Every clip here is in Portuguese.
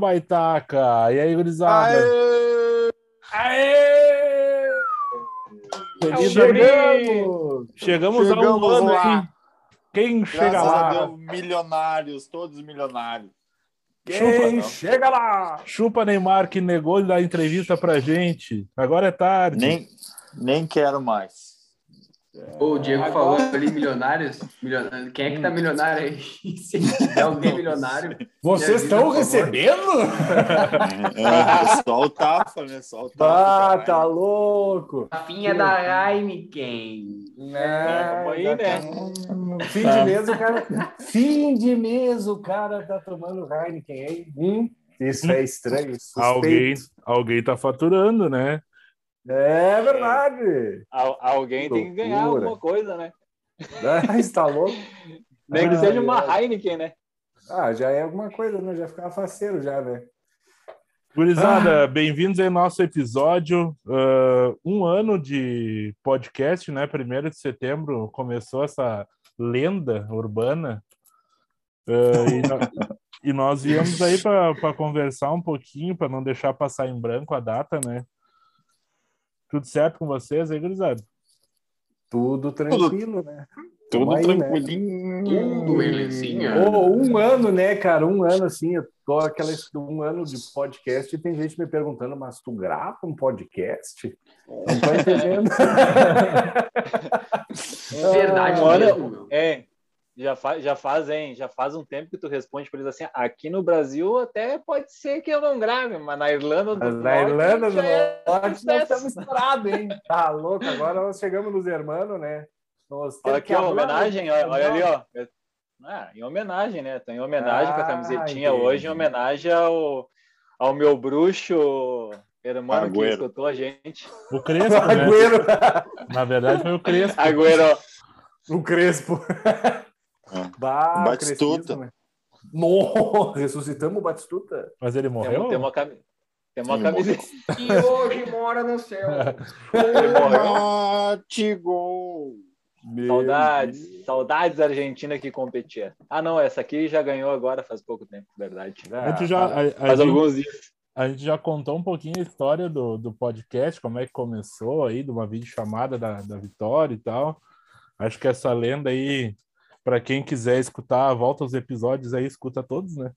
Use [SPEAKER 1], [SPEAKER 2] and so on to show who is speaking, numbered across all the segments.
[SPEAKER 1] Baitaca! E aí, gurizada?
[SPEAKER 2] Aê!
[SPEAKER 1] Feliz
[SPEAKER 2] Chegamos!
[SPEAKER 1] Chegamos, ao
[SPEAKER 3] Chegamos
[SPEAKER 1] ano,
[SPEAKER 3] lá.
[SPEAKER 1] hein? Quem chega
[SPEAKER 3] Graças
[SPEAKER 1] lá?
[SPEAKER 3] a Deus, milionários, todos milionários.
[SPEAKER 2] Quem
[SPEAKER 1] Chupa.
[SPEAKER 2] chega lá?
[SPEAKER 1] Chupa Neymar que negou de dar entrevista pra gente. Agora é tarde.
[SPEAKER 3] Nem, nem quero mais.
[SPEAKER 4] O Diego
[SPEAKER 2] Agora-
[SPEAKER 4] falou ali milionários. Milion- Quem é que tá milionário aí? Se tiver alguém milionário.
[SPEAKER 2] Vocês estão
[SPEAKER 4] por favor.
[SPEAKER 2] recebendo?
[SPEAKER 3] É, só o tapa, né? Só o tapa.
[SPEAKER 2] Ah, tá louco.
[SPEAKER 4] Rafinha da Heineken.
[SPEAKER 2] Né?
[SPEAKER 5] vamos aí, né?
[SPEAKER 2] Fim de mês o cara. Fim de mês o cara tá tomando Heineken, hein? Hum, isso é estranho. suspeito.
[SPEAKER 1] Alguém, alguém tá faturando, né?
[SPEAKER 2] É verdade.
[SPEAKER 5] Al- alguém tem que ganhar alguma coisa, né?
[SPEAKER 2] Ah, está louco?
[SPEAKER 5] Nem que
[SPEAKER 2] Ah,
[SPEAKER 5] seja uma
[SPEAKER 2] é.
[SPEAKER 5] Heineken, né?
[SPEAKER 2] Ah, já é alguma coisa, né? Já ficava faceiro já, né?
[SPEAKER 1] Gurizada, bem-vindos aí ao nosso episódio. Ah, um ano de podcast, né? Primeiro de setembro começou essa lenda urbana. Ah, e, e nós viemos aí para conversar um pouquinho, para não deixar passar em branco a data, né? Tudo certo com vocês aí, gurizada?
[SPEAKER 2] Tudo tranquilo, né?
[SPEAKER 3] Tudo
[SPEAKER 2] aí, né?
[SPEAKER 3] tranquilinho.
[SPEAKER 4] Tudo belezinha.
[SPEAKER 2] Ô, um ano, né, cara? Um ano assim, eu tô aquela um ano de podcast e tem gente me perguntando, mas tu grava um podcast? Não tô entendendo.
[SPEAKER 4] Verdade
[SPEAKER 5] Um ano-
[SPEAKER 4] mesmo, meu.
[SPEAKER 5] É, já, fa já faz, hein? Já faz um tempo que tu responde para eles assim: aqui no Brasil até pode ser que eu não grave, mas na Irlanda do
[SPEAKER 2] Mas
[SPEAKER 5] Norte.
[SPEAKER 2] na Irlanda do
[SPEAKER 5] já é
[SPEAKER 2] Norte nós estamos estourados, hein? Tá louco? Agora nós chegamos nos hermanos, né? Nós
[SPEAKER 5] Olha aqui,
[SPEAKER 2] que
[SPEAKER 5] ó, homenagem, olha, olha ali, ó. Ah, em homenagem, né? Tô em homenagem com a
[SPEAKER 2] Ah,
[SPEAKER 5] camisetinha
[SPEAKER 2] entendi.
[SPEAKER 5] hoje, em homenagem ao, ao meu bruxo irmão que escutou a gente.
[SPEAKER 1] O Crespo, né?
[SPEAKER 2] Agüero,
[SPEAKER 1] Na verdade, foi o Crespo.
[SPEAKER 5] Agüero,
[SPEAKER 2] o Crespo. Bah,
[SPEAKER 3] Batistuta.
[SPEAKER 2] crescismo, né? No, ressuscitamos o Batistuta.
[SPEAKER 1] Mas ele morreu?
[SPEAKER 5] temos uma, cami tem uma camiseta.
[SPEAKER 4] E hoje mora no céu.
[SPEAKER 3] Mate gol.
[SPEAKER 2] Meu
[SPEAKER 5] Saudades,
[SPEAKER 2] Deus.
[SPEAKER 5] saudades Argentina que competia. Ah, não, essa aqui já ganhou agora faz pouco tempo, verdade.
[SPEAKER 1] A gente já, a- a
[SPEAKER 5] Faz
[SPEAKER 1] gente-
[SPEAKER 5] alguns dias.
[SPEAKER 1] A gente já contou um pouquinho a história do, do podcast, como é que começou aí, de uma videochamada da, da Vitória e tal. Acho que essa lenda aí, para quem quiser escutar, volta aos episódios aí, escuta todos, né?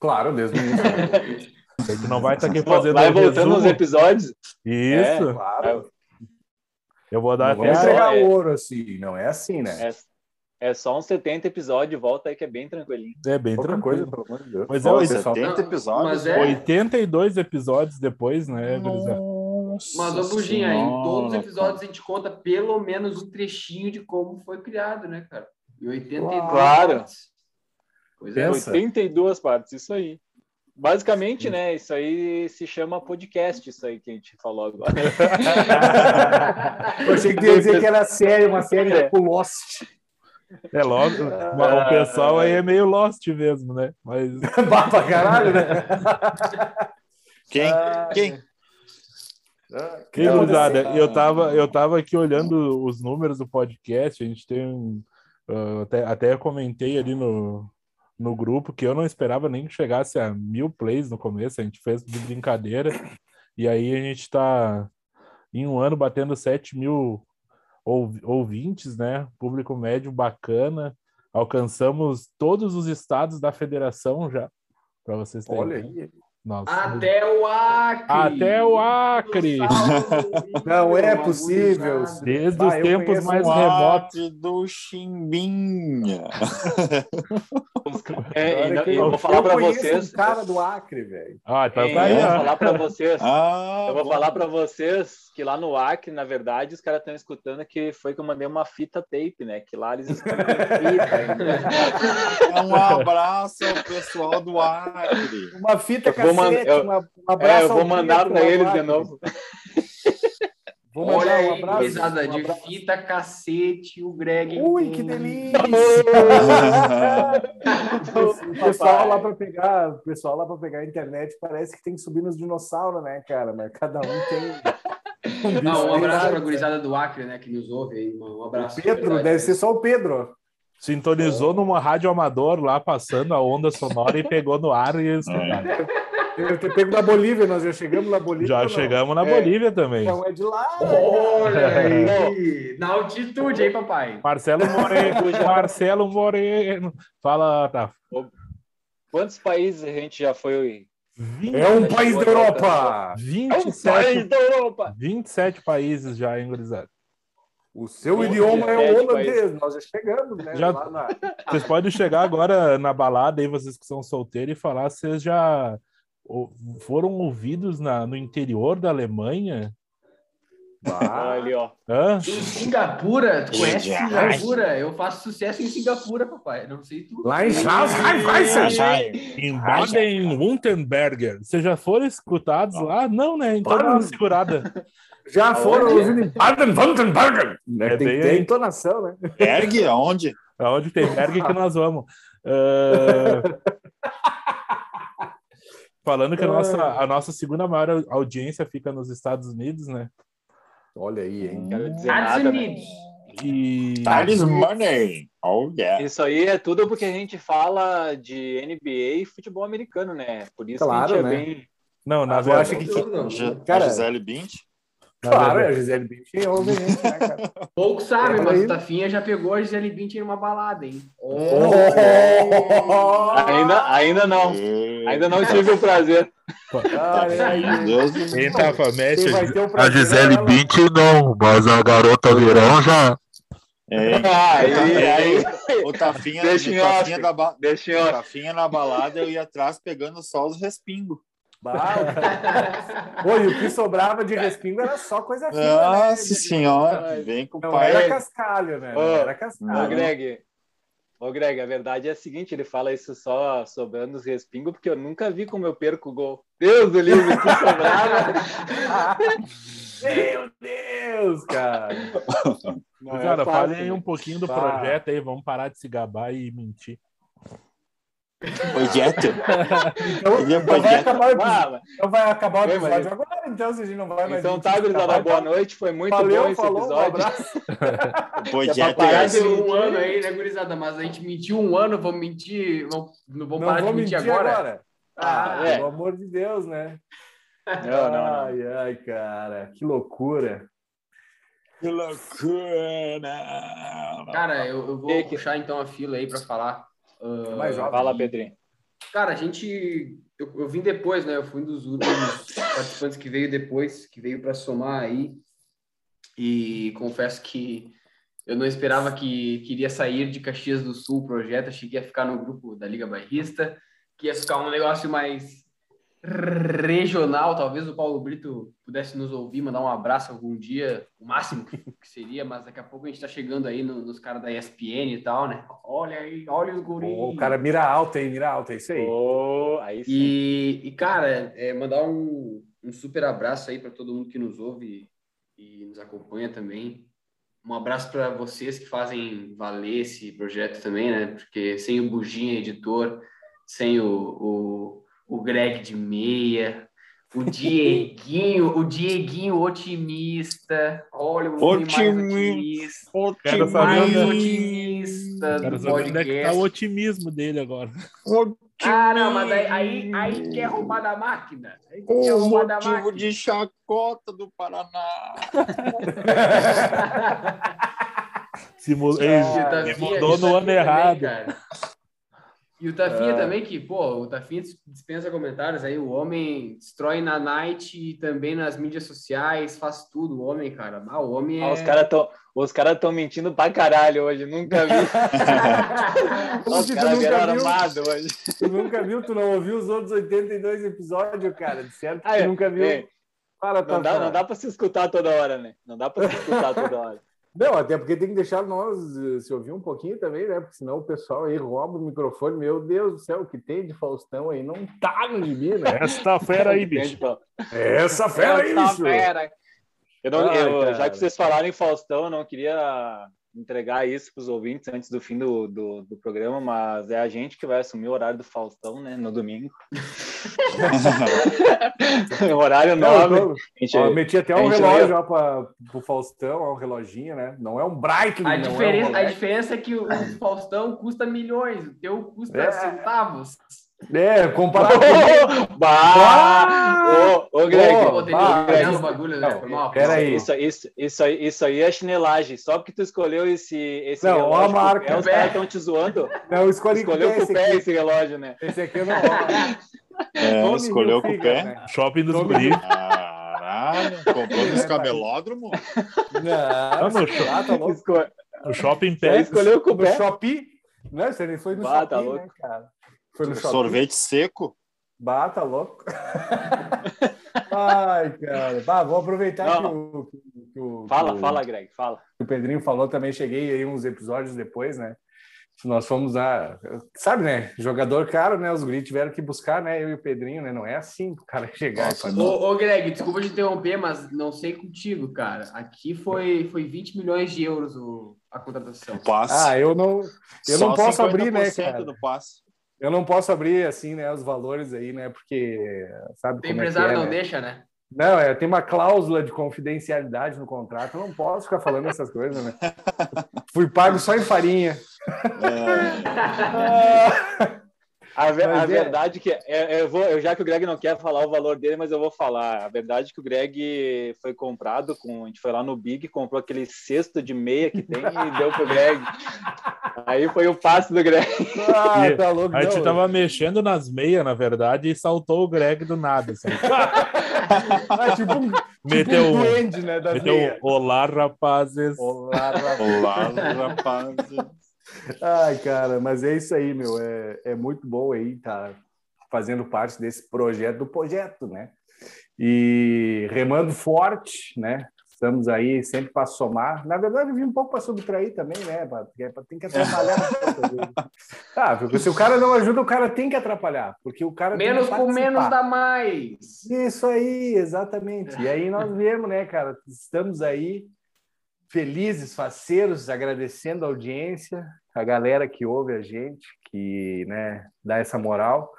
[SPEAKER 2] Claro, desde o início.
[SPEAKER 1] A gente não vai estar aqui fazendo
[SPEAKER 5] Vai voltando nos
[SPEAKER 1] resumo.
[SPEAKER 5] episódios.
[SPEAKER 1] Isso,
[SPEAKER 2] Claro.
[SPEAKER 1] eu vou dar
[SPEAKER 2] Não
[SPEAKER 1] até
[SPEAKER 2] entregar
[SPEAKER 5] é.
[SPEAKER 2] ouro assim, não é assim, né?
[SPEAKER 5] É, é só uns 70 episódios, volta aí que é bem tranquilinho.
[SPEAKER 1] É bem
[SPEAKER 2] Pouca
[SPEAKER 1] tranquilo.
[SPEAKER 2] coisa, pelo amor de Deus.
[SPEAKER 1] Mas é
[SPEAKER 3] Nossa,
[SPEAKER 2] pessoal.
[SPEAKER 3] 70 episódios.
[SPEAKER 4] Mas é-
[SPEAKER 1] 82 episódios depois, né, gurizada?
[SPEAKER 4] Mas, ô, Buginha, em todos os episódios a gente conta pelo menos um trechinho de como foi criado, né, cara? E 82
[SPEAKER 5] Claro.
[SPEAKER 4] partes. Pois é.
[SPEAKER 2] Pensa.
[SPEAKER 5] 82 partes, isso aí. Basicamente, né? Isso aí se chama podcast, isso aí que a gente falou agora.
[SPEAKER 2] Eu achei que ia dizer que era série, uma série
[SPEAKER 5] É.
[SPEAKER 2] tipo Lost.
[SPEAKER 1] É logo, o pessoal aí é meio lost mesmo, né? Mas
[SPEAKER 2] Bah pra caralho, né?
[SPEAKER 3] Quem?
[SPEAKER 2] Ah,
[SPEAKER 3] Quem?
[SPEAKER 2] ah,
[SPEAKER 1] E, gurizada,
[SPEAKER 3] assim,
[SPEAKER 1] eu tava, eu tava aqui olhando os números do podcast, a gente tem um, ah, até, até eu comentei ali no, no grupo que eu não esperava nem que chegasse a mil plays no começo, a gente fez de brincadeira, e aí a gente tá em um ano batendo 7 mil ouv- ouvintes, né? Público médio bacana, alcançamos todos os estados da federação já, para vocês terem
[SPEAKER 2] Olha aí.
[SPEAKER 1] Nossa.
[SPEAKER 4] Até o Acre!
[SPEAKER 1] Até o Acre!
[SPEAKER 2] Não é possível.
[SPEAKER 1] Desde
[SPEAKER 2] Ah,
[SPEAKER 1] os tempos mais
[SPEAKER 2] um
[SPEAKER 1] remotos.
[SPEAKER 3] Do Chimbinha.
[SPEAKER 5] É,
[SPEAKER 2] que
[SPEAKER 5] eu vou falar para vocês.
[SPEAKER 2] um cara do Acre, velho.
[SPEAKER 1] Ah, então
[SPEAKER 5] Hein,
[SPEAKER 1] tá aí,
[SPEAKER 5] eu vou falar para vocês.
[SPEAKER 3] Ah,
[SPEAKER 5] Eu vou
[SPEAKER 3] bom.
[SPEAKER 5] falar para vocês que lá no Acre, na verdade, os caras estão escutando que foi que eu mandei uma fita tape, né? Que lá eles escutam fita.
[SPEAKER 3] Um abraço ao pessoal do Acre.
[SPEAKER 2] Uma fita cassete,
[SPEAKER 5] mandar- eu-
[SPEAKER 2] um
[SPEAKER 5] É,
[SPEAKER 2] abraço
[SPEAKER 5] eu vou mandar
[SPEAKER 2] Pedro
[SPEAKER 5] para eles de novo.
[SPEAKER 2] Vou
[SPEAKER 4] Olha
[SPEAKER 2] mandar um
[SPEAKER 4] aí,
[SPEAKER 2] abraço.
[SPEAKER 4] gurizada,
[SPEAKER 2] um
[SPEAKER 4] de
[SPEAKER 2] abraço.
[SPEAKER 4] fita, cacete, o Greg.
[SPEAKER 2] Ui, que delícia! O pessoal lá para pegar, o pessoal lá para pegar a internet parece que tem que subir nos dinossauros, né, cara? Mas cada um tem. Um,
[SPEAKER 4] Não, um abraço
[SPEAKER 2] bicho
[SPEAKER 4] pra gurizada do Acre, né, que nos ouve aí, mano. Um abraço.
[SPEAKER 2] Pedro,
[SPEAKER 4] verdade.
[SPEAKER 2] deve ser só o Pedro.
[SPEAKER 1] Sintonizou numa rádio amador lá, passando a onda sonora e pegou no ar e escutaram.
[SPEAKER 2] Deve ter pego na Bolívia, nós já chegamos na Bolívia.
[SPEAKER 1] Já chegamos na
[SPEAKER 5] É.
[SPEAKER 1] Bolívia também.
[SPEAKER 2] Então é de lá.
[SPEAKER 4] Olha aí! Na altitude, hein, papai?
[SPEAKER 1] Marcelo Moreno, Marcelo Moreno. Fala, tá.
[SPEAKER 5] Quantos países a gente já foi?
[SPEAKER 2] É um país da Europa.
[SPEAKER 1] 27,
[SPEAKER 5] da Europa!
[SPEAKER 1] 27 países já, hein, gurizada?
[SPEAKER 2] O seu idioma é o
[SPEAKER 5] 17
[SPEAKER 2] holandês. Nós já chegamos, né?
[SPEAKER 1] Já-
[SPEAKER 2] Lá na-
[SPEAKER 1] Vocês podem chegar agora na balada aí, vocês que são solteiros, e falar se vocês já foram ouvidos na, no interior da Alemanha.
[SPEAKER 2] Ah,
[SPEAKER 5] Olha ali, ó.
[SPEAKER 1] Hã?
[SPEAKER 4] Em Singapura, tu conhece. Singapura? Eu faço sucesso em Singapura, papai. Não sei tu.
[SPEAKER 2] Lá em Schleswig-Holstein.
[SPEAKER 1] Em Baden-Württemberg. Vocês já foram escutados lá? Não, né? Então dá uma segurada.
[SPEAKER 2] Já foram ouvindo em Baden-Württemberg.
[SPEAKER 1] É
[SPEAKER 2] tem que ter entonação, né?
[SPEAKER 3] Ergue aonde?
[SPEAKER 1] Aonde tem Berg que nós vamos. Ah, Falando que a nossa, a nossa segunda maior audiência fica nos Estados Unidos, né?
[SPEAKER 2] Olha aí, hein?
[SPEAKER 5] Quero dizer
[SPEAKER 4] Estados
[SPEAKER 5] nada, né?
[SPEAKER 4] Unidos.
[SPEAKER 1] E
[SPEAKER 3] Thales Money. Oh, yeah.
[SPEAKER 5] Isso aí é tudo porque a gente fala de NBA e futebol americano, né? Por isso
[SPEAKER 2] Claro,
[SPEAKER 5] que a gente
[SPEAKER 2] né?
[SPEAKER 5] é bem.
[SPEAKER 1] não, na
[SPEAKER 2] Eu
[SPEAKER 1] verdade,
[SPEAKER 2] acho que Cara-
[SPEAKER 3] a Gisele Bint.
[SPEAKER 2] Claro, é a Gisele Bündchen ouve a gente, né, cara?
[SPEAKER 4] Pouco sabe,
[SPEAKER 2] É,
[SPEAKER 4] mas
[SPEAKER 2] aí-
[SPEAKER 4] o Tafinha já pegou a Gisele Bündchen numa balada, hein?
[SPEAKER 5] Ainda, ainda não. Ainda não tive o prazer.
[SPEAKER 2] Olha aí.
[SPEAKER 3] Céu.
[SPEAKER 1] Quem Tafa, mexe
[SPEAKER 6] A Gisele
[SPEAKER 2] é.
[SPEAKER 6] Bündchen não, mas a garota verão já.
[SPEAKER 3] É,
[SPEAKER 5] Aí, aí,
[SPEAKER 3] o Tafinha,
[SPEAKER 5] Deixa
[SPEAKER 3] o Tafinha, da ba...
[SPEAKER 5] deixa
[SPEAKER 3] o. Tafinha na balada, eu ia atrás pegando só os respingos.
[SPEAKER 2] Bah, e o que sobrava de respingo era só coisa fina, né?
[SPEAKER 3] Nossa senhora, vem com o
[SPEAKER 2] Não
[SPEAKER 3] pai.
[SPEAKER 2] era cascalho, né?
[SPEAKER 5] Ô,
[SPEAKER 2] era
[SPEAKER 5] Ô,
[SPEAKER 2] cascalho.
[SPEAKER 5] Greg. Ô, Greg, a verdade é a seguinte: ele fala isso só sobrando os respingos, porque eu nunca vi como eu perco o gol. Deus do livro, que sobrava.
[SPEAKER 2] Meu Deus, cara.
[SPEAKER 5] Não é
[SPEAKER 1] Cara,
[SPEAKER 5] fácil,
[SPEAKER 1] falem aí
[SPEAKER 5] né?
[SPEAKER 1] um pouquinho do projeto aí, vamos parar de se gabar e mentir.
[SPEAKER 3] Projeto.
[SPEAKER 2] Então,
[SPEAKER 3] Ele é
[SPEAKER 2] então vai
[SPEAKER 3] projeto.
[SPEAKER 2] acabar o episódio,
[SPEAKER 5] Ah,
[SPEAKER 2] então vai acabar o episódio
[SPEAKER 5] mas-
[SPEAKER 2] agora, então, se a gente não vai mais...
[SPEAKER 5] Então tá, gurizada, boa noite. Foi muito
[SPEAKER 2] Valeu,
[SPEAKER 5] bom esse
[SPEAKER 2] falou, um
[SPEAKER 5] episódio.
[SPEAKER 2] abraço.
[SPEAKER 3] O projeto
[SPEAKER 4] Parar
[SPEAKER 3] é esse.
[SPEAKER 4] um ano aí, né, gurizada? Mas a gente mentiu um ano, vamos mentir. Não, não vamos
[SPEAKER 2] Não
[SPEAKER 4] parar
[SPEAKER 2] vou
[SPEAKER 4] de mentir,
[SPEAKER 2] mentir
[SPEAKER 4] agora.
[SPEAKER 2] agora. Ah,
[SPEAKER 5] é.
[SPEAKER 2] pelo amor de Deus, né?
[SPEAKER 5] Não, não, não.
[SPEAKER 2] Ai, ai, cara, que loucura.
[SPEAKER 3] Que loucura.
[SPEAKER 4] Cara, eu, eu vou puxar então a fila aí pra falar. Ah,
[SPEAKER 2] Mais jovem.
[SPEAKER 5] Fala, Pedrinho.
[SPEAKER 4] Cara, a gente. Eu, eu vim depois, né? Eu fui um dos últimos participantes que veio depois, que veio para somar aí. E confesso que eu não esperava que queria sair de Caxias do Sul o projeto. Achei que ia ficar no grupo da Liga Bairrista, que ia ficar um negócio mais regional. Talvez o Paulo Brito pudesse nos ouvir, mandar um abraço algum dia, o máximo que, seria, mas daqui a pouco a gente está chegando aí no- nos caras da ESPN e tal, né? Olha aí, olha os guris.
[SPEAKER 2] O cara mira alta aí, mira alta, é isso aí.
[SPEAKER 5] Ô, aí sim.
[SPEAKER 4] E, e, cara, é, mandar um, um super abraço aí para todo mundo que nos ouve e nos acompanha também. Um abraço para vocês que fazem valer esse projeto também, né? Porque sem o Buginha editor, sem o, o, o Greg de meia, o Dieguinho, o Dieguinho otimista. Olha, o
[SPEAKER 3] Otimista.
[SPEAKER 4] otimista. Mais
[SPEAKER 1] saber, onde-
[SPEAKER 4] otimista
[SPEAKER 1] quero
[SPEAKER 4] do
[SPEAKER 1] saber onde é que tá o
[SPEAKER 4] podcast.
[SPEAKER 1] otimismo dele agora.
[SPEAKER 4] Ah, não, mas aí, aí, aí quer roubar da máquina. Aí quer
[SPEAKER 3] O
[SPEAKER 4] roubar da
[SPEAKER 3] motivo
[SPEAKER 4] máquina.
[SPEAKER 3] de chacota do Paraná.
[SPEAKER 1] Se mu-
[SPEAKER 4] tá
[SPEAKER 1] mudou no ano
[SPEAKER 4] também,
[SPEAKER 1] errado.
[SPEAKER 4] cara. E o Tafinha
[SPEAKER 2] É.
[SPEAKER 4] também, que, pô, o Tafinha dispensa comentários aí, o homem destrói na night e também nas mídias sociais, faz tudo, o homem, cara. Ah, o homem é...
[SPEAKER 5] Ah, os caras estão os cara tão mentindo pra caralho hoje, nunca vi. Os caras vieram
[SPEAKER 2] nunca viu?
[SPEAKER 5] armados hoje.
[SPEAKER 2] Tu nunca viu? Tu não ouviu os outros 82 episódios, cara? De certo que
[SPEAKER 5] Ah,
[SPEAKER 2] tu
[SPEAKER 5] é,
[SPEAKER 2] nunca viu.
[SPEAKER 5] é.
[SPEAKER 2] Para,
[SPEAKER 5] Não dá, não dá pra se escutar toda hora, né? Não dá pra se escutar toda hora.
[SPEAKER 2] Não, até porque tem que deixar nós eh, se ouvir um pouquinho também, né? Porque senão o pessoal aí rouba o microfone. Meu Deus do céu, o que tem de Faustão aí? Não tá no gibi, né?
[SPEAKER 1] Esta fera aí, bicho.
[SPEAKER 2] Essa fera aí,
[SPEAKER 5] Essa
[SPEAKER 2] bicho!
[SPEAKER 5] fera. Eu não,
[SPEAKER 2] Ai,
[SPEAKER 5] eu- já que vocês falaram em Faustão, eu não queria entregar isso para os ouvintes antes do fim do, do, do programa, mas é a gente que vai assumir o horário do Faustão, né? No domingo. horário nobre. gente-
[SPEAKER 2] meti até um relógio ó, pra, pro Faustão, um reloginho, né? Não é um Breitling,
[SPEAKER 4] A diferença,
[SPEAKER 2] é um
[SPEAKER 4] a diferença é que o, o Faustão custa milhões, o teu custa
[SPEAKER 2] É.
[SPEAKER 4] centavos.
[SPEAKER 2] É, comparado com...
[SPEAKER 5] bah! Ô, ô, Greg,
[SPEAKER 2] bah,
[SPEAKER 4] no Greg
[SPEAKER 2] isso-
[SPEAKER 4] o bagulho, né?
[SPEAKER 2] não,
[SPEAKER 4] Foi mal.
[SPEAKER 2] pera aí.
[SPEAKER 5] Isso, isso, isso, aí, isso aí é chinelagem. Só porque tu escolheu esse, esse
[SPEAKER 2] Não, ó a
[SPEAKER 5] relógio com o
[SPEAKER 2] marca.
[SPEAKER 5] pé, os caras estão te zoando.
[SPEAKER 2] Não, escolhi
[SPEAKER 5] Escolheu com o pé
[SPEAKER 2] aqui.
[SPEAKER 5] esse relógio, né?
[SPEAKER 2] Esse aqui eu não...
[SPEAKER 3] É,
[SPEAKER 2] Tommy
[SPEAKER 3] escolheu com o pé.
[SPEAKER 2] né?
[SPEAKER 1] Shopping dos guris.
[SPEAKER 3] Caralho, comprou nos camelódromos?
[SPEAKER 2] Não,
[SPEAKER 1] no
[SPEAKER 2] sei lá, tá louco.
[SPEAKER 5] Esco-
[SPEAKER 1] O shopping
[SPEAKER 5] Você
[SPEAKER 1] pé.
[SPEAKER 5] escolheu com o
[SPEAKER 2] No
[SPEAKER 5] pé.
[SPEAKER 2] Shopee? Não, isso aí foi no
[SPEAKER 5] Bah,
[SPEAKER 2] Shopee,
[SPEAKER 5] tá
[SPEAKER 2] né,
[SPEAKER 5] louco.
[SPEAKER 2] cara? Foi no Shopee.
[SPEAKER 3] Sorvete seco?
[SPEAKER 2] Bah, tá louco. Ai, cara. Bah, vou aproveitar que o, que o- que
[SPEAKER 5] Fala,
[SPEAKER 2] o-
[SPEAKER 5] fala, Greg, fala.
[SPEAKER 2] que o Pedrinho falou, também cheguei aí uns episódios depois, né? Nós fomos a. Sabe, né? Jogador caro, né? Os guris tiveram que buscar, né? Eu e o Pedrinho, né? Não é assim o cara chegar
[SPEAKER 3] Nossa,
[SPEAKER 2] e fazer.
[SPEAKER 4] Ô, ô, Greg, desculpa te interromper, mas não sei contigo, cara. Aqui foi, foi 20 milhões de euros o, a contratação.
[SPEAKER 3] O passe.
[SPEAKER 2] Ah, eu não, eu não posso abrir, né,
[SPEAKER 3] 50%
[SPEAKER 2] cara?
[SPEAKER 3] do passe.
[SPEAKER 2] Eu não posso abrir, assim, né? Os valores aí, né? Porque, sabe
[SPEAKER 4] O
[SPEAKER 2] como é que
[SPEAKER 4] empresário
[SPEAKER 2] é,
[SPEAKER 4] não
[SPEAKER 2] né?
[SPEAKER 4] deixa, né?
[SPEAKER 2] Não, é, tem uma cláusula de confidencialidade no contrato. Eu não posso ficar falando essas coisas, né? Fui pago só em farinha.
[SPEAKER 3] É,
[SPEAKER 5] A, ve-
[SPEAKER 2] Mas
[SPEAKER 5] a
[SPEAKER 2] é.
[SPEAKER 5] verdade que é, eu vou, eu, já que o Greg não quer falar o valor dele, mas eu vou falar. A verdade é que o Greg foi comprado com, a gente foi lá no Big, comprou aquele cesto de meia que tem e deu pro Greg. Aí foi o passe do Greg.
[SPEAKER 2] Ah, tá louco.
[SPEAKER 1] A gente
[SPEAKER 2] não.
[SPEAKER 1] tava mexendo nas meias, na verdade, e saltou o Greg do nada. Assim.
[SPEAKER 2] Ah, tipo um,
[SPEAKER 1] Meteu
[SPEAKER 2] tipo um duende, né?
[SPEAKER 1] Meteu olá, rapazes.
[SPEAKER 2] Olá, rapaz.
[SPEAKER 3] Olá, rapaz.
[SPEAKER 2] Ai, cara, mas é isso aí, meu. É, é muito bom aí tá fazendo parte desse projeto do projeto, né? E remando forte, né? Estamos aí sempre para somar. Na verdade, eu vim um pouco para subtrair também, né? É Tem que atrapalhar. ah, porque se o cara não ajuda, o cara tem que atrapalhar. Porque o cara
[SPEAKER 4] Menos com menos dá mais.
[SPEAKER 2] Isso aí, exatamente. E aí nós viemos, né, cara? Estamos aí felizes, faceiros, agradecendo a audiência, a galera que ouve a gente, que, né, dá essa moral.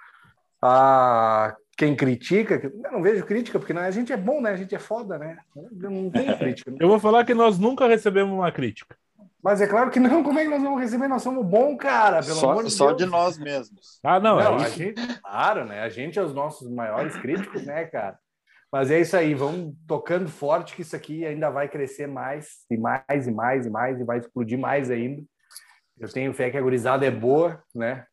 [SPEAKER 2] A quem critica, eu não vejo crítica, porque né, a gente é bom, né? A gente é foda, né? Não tem crítica.
[SPEAKER 1] Eu vou falar que nós nunca recebemos uma crítica.
[SPEAKER 2] Mas é claro que não, como é que nós vamos receber? Nós somos bom, cara, pelo
[SPEAKER 3] Só,
[SPEAKER 2] amor de
[SPEAKER 3] só
[SPEAKER 2] Deus.
[SPEAKER 3] de nós mesmos.
[SPEAKER 1] Ah, não,
[SPEAKER 2] Não,
[SPEAKER 1] é
[SPEAKER 2] a gente, claro, né? A gente é os nossos maiores críticos, né, cara? Mas é isso aí, vamos tocando forte que isso aqui ainda vai crescer mais e mais e mais e mais e vai explodir mais ainda. Eu tenho fé que a gurizada é boa, né?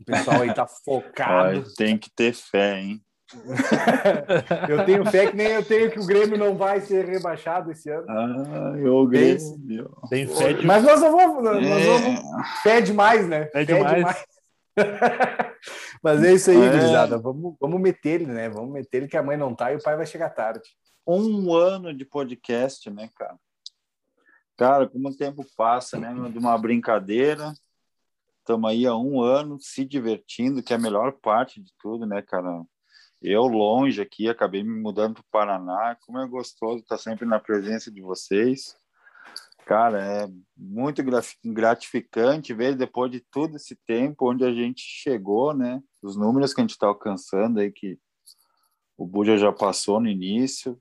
[SPEAKER 2] O pessoal aí tá focado.
[SPEAKER 3] Olha, tem que ter fé, hein?
[SPEAKER 2] Eu tenho fé que nem eu tenho que o Grêmio não vai ser rebaixado esse ano.
[SPEAKER 3] Ah, eu Grêmio.
[SPEAKER 1] Tem fé de...
[SPEAKER 2] Mas nós não vamos, nós
[SPEAKER 3] É.
[SPEAKER 2] vamos fé demais, né?
[SPEAKER 1] Fé demais.
[SPEAKER 2] Mas é isso aí,
[SPEAKER 3] É.
[SPEAKER 2] gurizada. Vamos, vamos meter ele, né? Vamos meter ele que a mãe não tá e o pai vai chegar tarde.
[SPEAKER 3] Um ano de podcast, né, cara? Cara, como o tempo passa, né? De uma brincadeira. Estamos aí há um ano se divertindo, que é a melhor parte de tudo, né, cara? Eu longe aqui, acabei me mudando para o Paraná. Como é gostoso estar sempre na presença de vocês. Cara, é muito gratificante ver depois de todo esse tempo onde a gente chegou, né? Os números que a gente está alcançando aí, que o Buja já passou no início.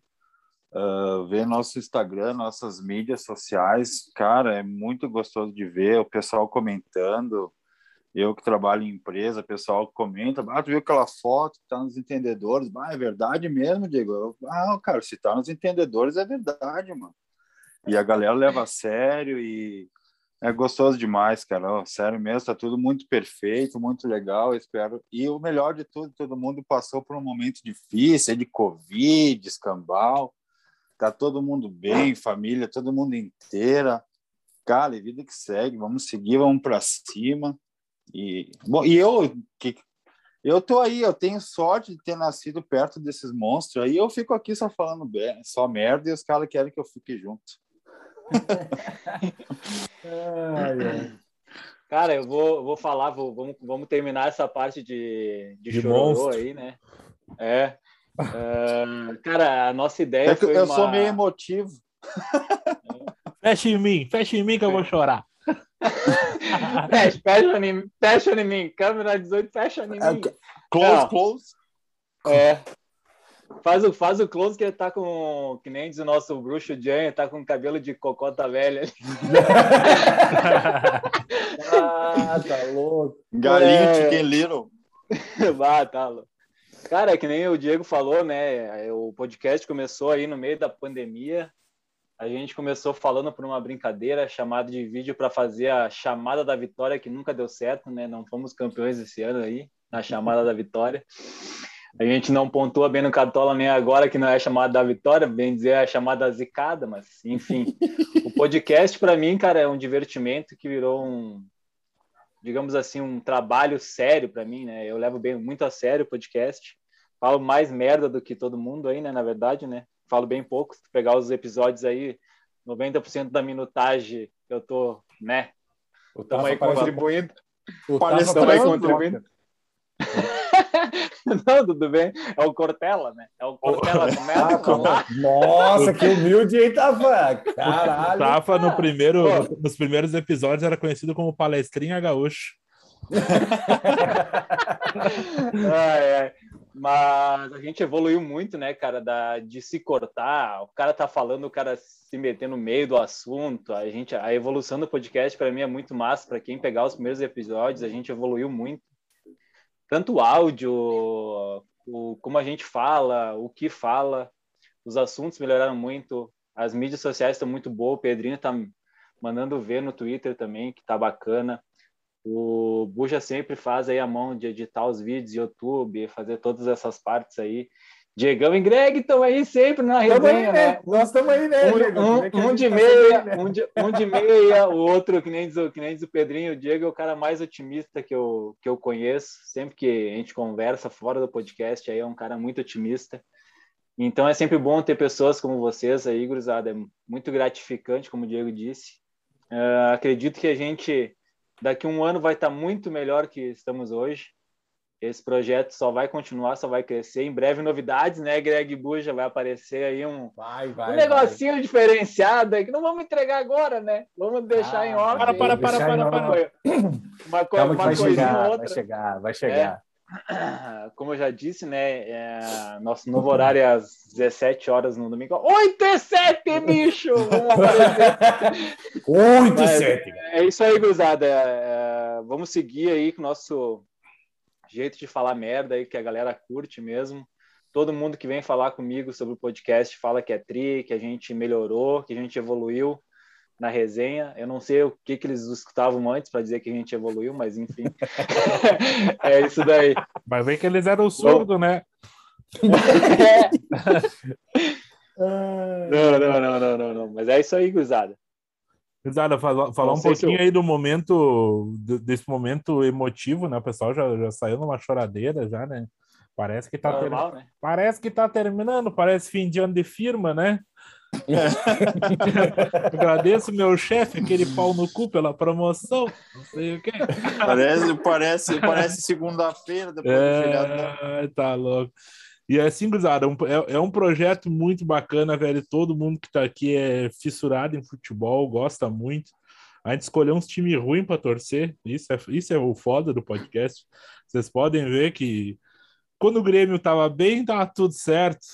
[SPEAKER 3] Uh, ver nosso Instagram, nossas mídias sociais, cara, é muito gostoso de ver o pessoal comentando. Eu que trabalho em empresa, o pessoal comenta, ah, tu viu aquela foto que tá nos entendedores? Ah, é verdade mesmo, Diego? Ah, cara, se tá nos entendedores é verdade, mano. E a galera leva a sério e É gostoso demais, cara. Ó, sério mesmo, tá tudo muito perfeito, muito legal. Espero. E o melhor de tudo, todo mundo passou por um momento difícil, de Covid, escambau. Tá todo mundo bem, família, todo mundo inteira. Cara, e vida que segue, vamos seguir, vamos para cima. E bom, e eu que eu tô aí, eu tenho sorte de ter nascido perto desses monstros. Aí eu fico aqui só falando só merda e os caras querem que eu fique junto.
[SPEAKER 2] Ai, ai.
[SPEAKER 5] Cara, eu vou, vou falar, vou- vamos, vamos terminar essa parte de, de,
[SPEAKER 1] De
[SPEAKER 5] chororô
[SPEAKER 1] monstro.
[SPEAKER 5] aí, né? É. Ah, cara, a nossa ideia
[SPEAKER 3] É que
[SPEAKER 5] foi
[SPEAKER 3] eu
[SPEAKER 5] uma...
[SPEAKER 3] sou meio emotivo.
[SPEAKER 1] Fecha em mim, fecha em mim que eu vou chorar.
[SPEAKER 5] Fecha, fecha em mim, fecha em mim. Câmera 18, fecha em
[SPEAKER 3] É,
[SPEAKER 5] mim.
[SPEAKER 3] Close,
[SPEAKER 5] Não.
[SPEAKER 3] close.
[SPEAKER 5] É. Faz o, faz o close que ele tá com, que nem diz o nosso bruxo Jan, tá com cabelo de cocota velha.
[SPEAKER 2] Ah, tá louco.
[SPEAKER 3] Galinho
[SPEAKER 5] É.
[SPEAKER 3] Chicken Little.
[SPEAKER 5] Bah, tá louco. Cara, é que nem o Diego falou, né? O podcast começou aí no meio da pandemia. A gente começou falando por uma brincadeira chamada de vídeo para fazer a chamada da vitória, que nunca deu certo, né? Não fomos campeões esse ano aí, na chamada da vitória. A gente não pontua bem no Cartola nem agora, que não é a chamada da vitória, bem dizer é a chamada zicada, mas enfim. o podcast, para mim, cara, é um divertimento que virou um, digamos assim, um trabalho sério para mim, né? Eu levo bem muito a sério o podcast. Falo mais merda do que todo mundo aí, né? Na verdade, né? Falo bem pouco. Se tu pegar os episódios aí, 90% da minutagem eu tô, né?
[SPEAKER 2] O
[SPEAKER 5] aí
[SPEAKER 2] parece-
[SPEAKER 5] contribuindo.
[SPEAKER 2] o
[SPEAKER 5] aí
[SPEAKER 2] parece
[SPEAKER 5] contribuindo. Não, tudo bem. É o Cortella, né? É o Cortella.
[SPEAKER 2] Ah,
[SPEAKER 5] dá.
[SPEAKER 2] Nossa, que humilde, hein, Tafa? Caralho.
[SPEAKER 1] Tafa no primeiro,
[SPEAKER 5] pô.
[SPEAKER 1] nos primeiros episódios era conhecido como Palestrinha Gaúcho.
[SPEAKER 5] Ai. Mas a gente evoluiu muito, né, cara, da, de se cortar. O cara tá falando, o cara se meter no meio do assunto. A gente, a evolução do podcast para mim é muito massa. Para quem pegar os primeiros episódios, a gente evoluiu muito. Tanto o áudio, o, como a gente fala, o que fala, os assuntos melhoraram muito. As mídias sociais estão muito boas. O Pedrinho tá mandando ver no Twitter também, que tá bacana. O Buja sempre faz aí a mão de editar os vídeos, YouTube, fazer todas essas partes aí. Diegão e Greg estão aí sempre na
[SPEAKER 2] Tamo aí,
[SPEAKER 5] resenha,
[SPEAKER 2] né?
[SPEAKER 5] né?
[SPEAKER 2] Nós estamos aí, né,
[SPEAKER 5] Um, um-
[SPEAKER 2] é
[SPEAKER 5] um de
[SPEAKER 2] tá
[SPEAKER 5] meia,
[SPEAKER 2] aí, né?
[SPEAKER 5] um de, um de meia, o outro, que nem, diz, o- que nem diz o Pedrinho, o Diego é o cara mais otimista que eu, que eu conheço. Sempre que a gente conversa fora do podcast, aí é um cara muito otimista. Então é sempre bom ter pessoas como vocês aí, gurizada. É muito gratificante, como o Diego disse. Ah, acredito que a gente, daqui a um ano, vai estar muito melhor que estamos hoje. Esse projeto só vai continuar, só vai crescer. Em breve, novidades, né, Greg Buja? Vai aparecer aí um,
[SPEAKER 2] Vai,
[SPEAKER 5] um
[SPEAKER 2] vai.
[SPEAKER 5] negocinho diferenciado aí, que não vamos entregar agora, né? Vamos deixar
[SPEAKER 2] Ah,
[SPEAKER 5] em off.
[SPEAKER 1] Para, para, para, para, para.
[SPEAKER 5] Uma, co uma
[SPEAKER 2] vai
[SPEAKER 5] coisinha
[SPEAKER 2] chegar,
[SPEAKER 5] ou
[SPEAKER 2] vai
[SPEAKER 5] outra.
[SPEAKER 2] chegar, vai chegar.
[SPEAKER 5] Como eu já disse, né? é, nosso novo horário é às 17 horas no domingo. 8 e 7, bicho! Vamos aparecer.
[SPEAKER 2] Oito,
[SPEAKER 5] Mas-
[SPEAKER 2] sete.
[SPEAKER 5] É isso aí, gurizada. É, é, vamos seguir aí com o nosso jeito de falar merda aí, que a galera curte mesmo. Todo mundo que vem falar comigo sobre o podcast fala que é tri, que a gente melhorou, que a gente evoluiu na resenha. Eu não sei o que, que eles escutavam antes para dizer que a gente evoluiu, mas enfim. é isso daí.
[SPEAKER 1] Vai ver que eles eram surdos, né?
[SPEAKER 5] Não, não, não, não, não, não. Mas é isso aí, gurizada.
[SPEAKER 1] Exato, falar, falar
[SPEAKER 5] Não
[SPEAKER 1] um pouquinho
[SPEAKER 5] eu-
[SPEAKER 1] aí do momento, de- desse momento emotivo, né? O pessoal já, já saiu numa choradeira já, né? Parece que tá, ter-
[SPEAKER 5] Normal, né?
[SPEAKER 1] parece que tá terminando, parece fim de ano de firma, né? Agradeço meu chefe, aquele pau no cu pela promoção, não sei o quê.
[SPEAKER 3] Parece, parece, parece segunda-feira depois do feriado.
[SPEAKER 1] É, tá louco. E é assim, gurizada, um- é, é um projeto muito bacana, velho. Todo mundo que tá aqui é fissurado em futebol, gosta muito. A gente escolheu uns times ruins para torcer. Isso é, isso é o foda do podcast. Vocês podem ver que quando o Grêmio tava bem, tava tudo certo.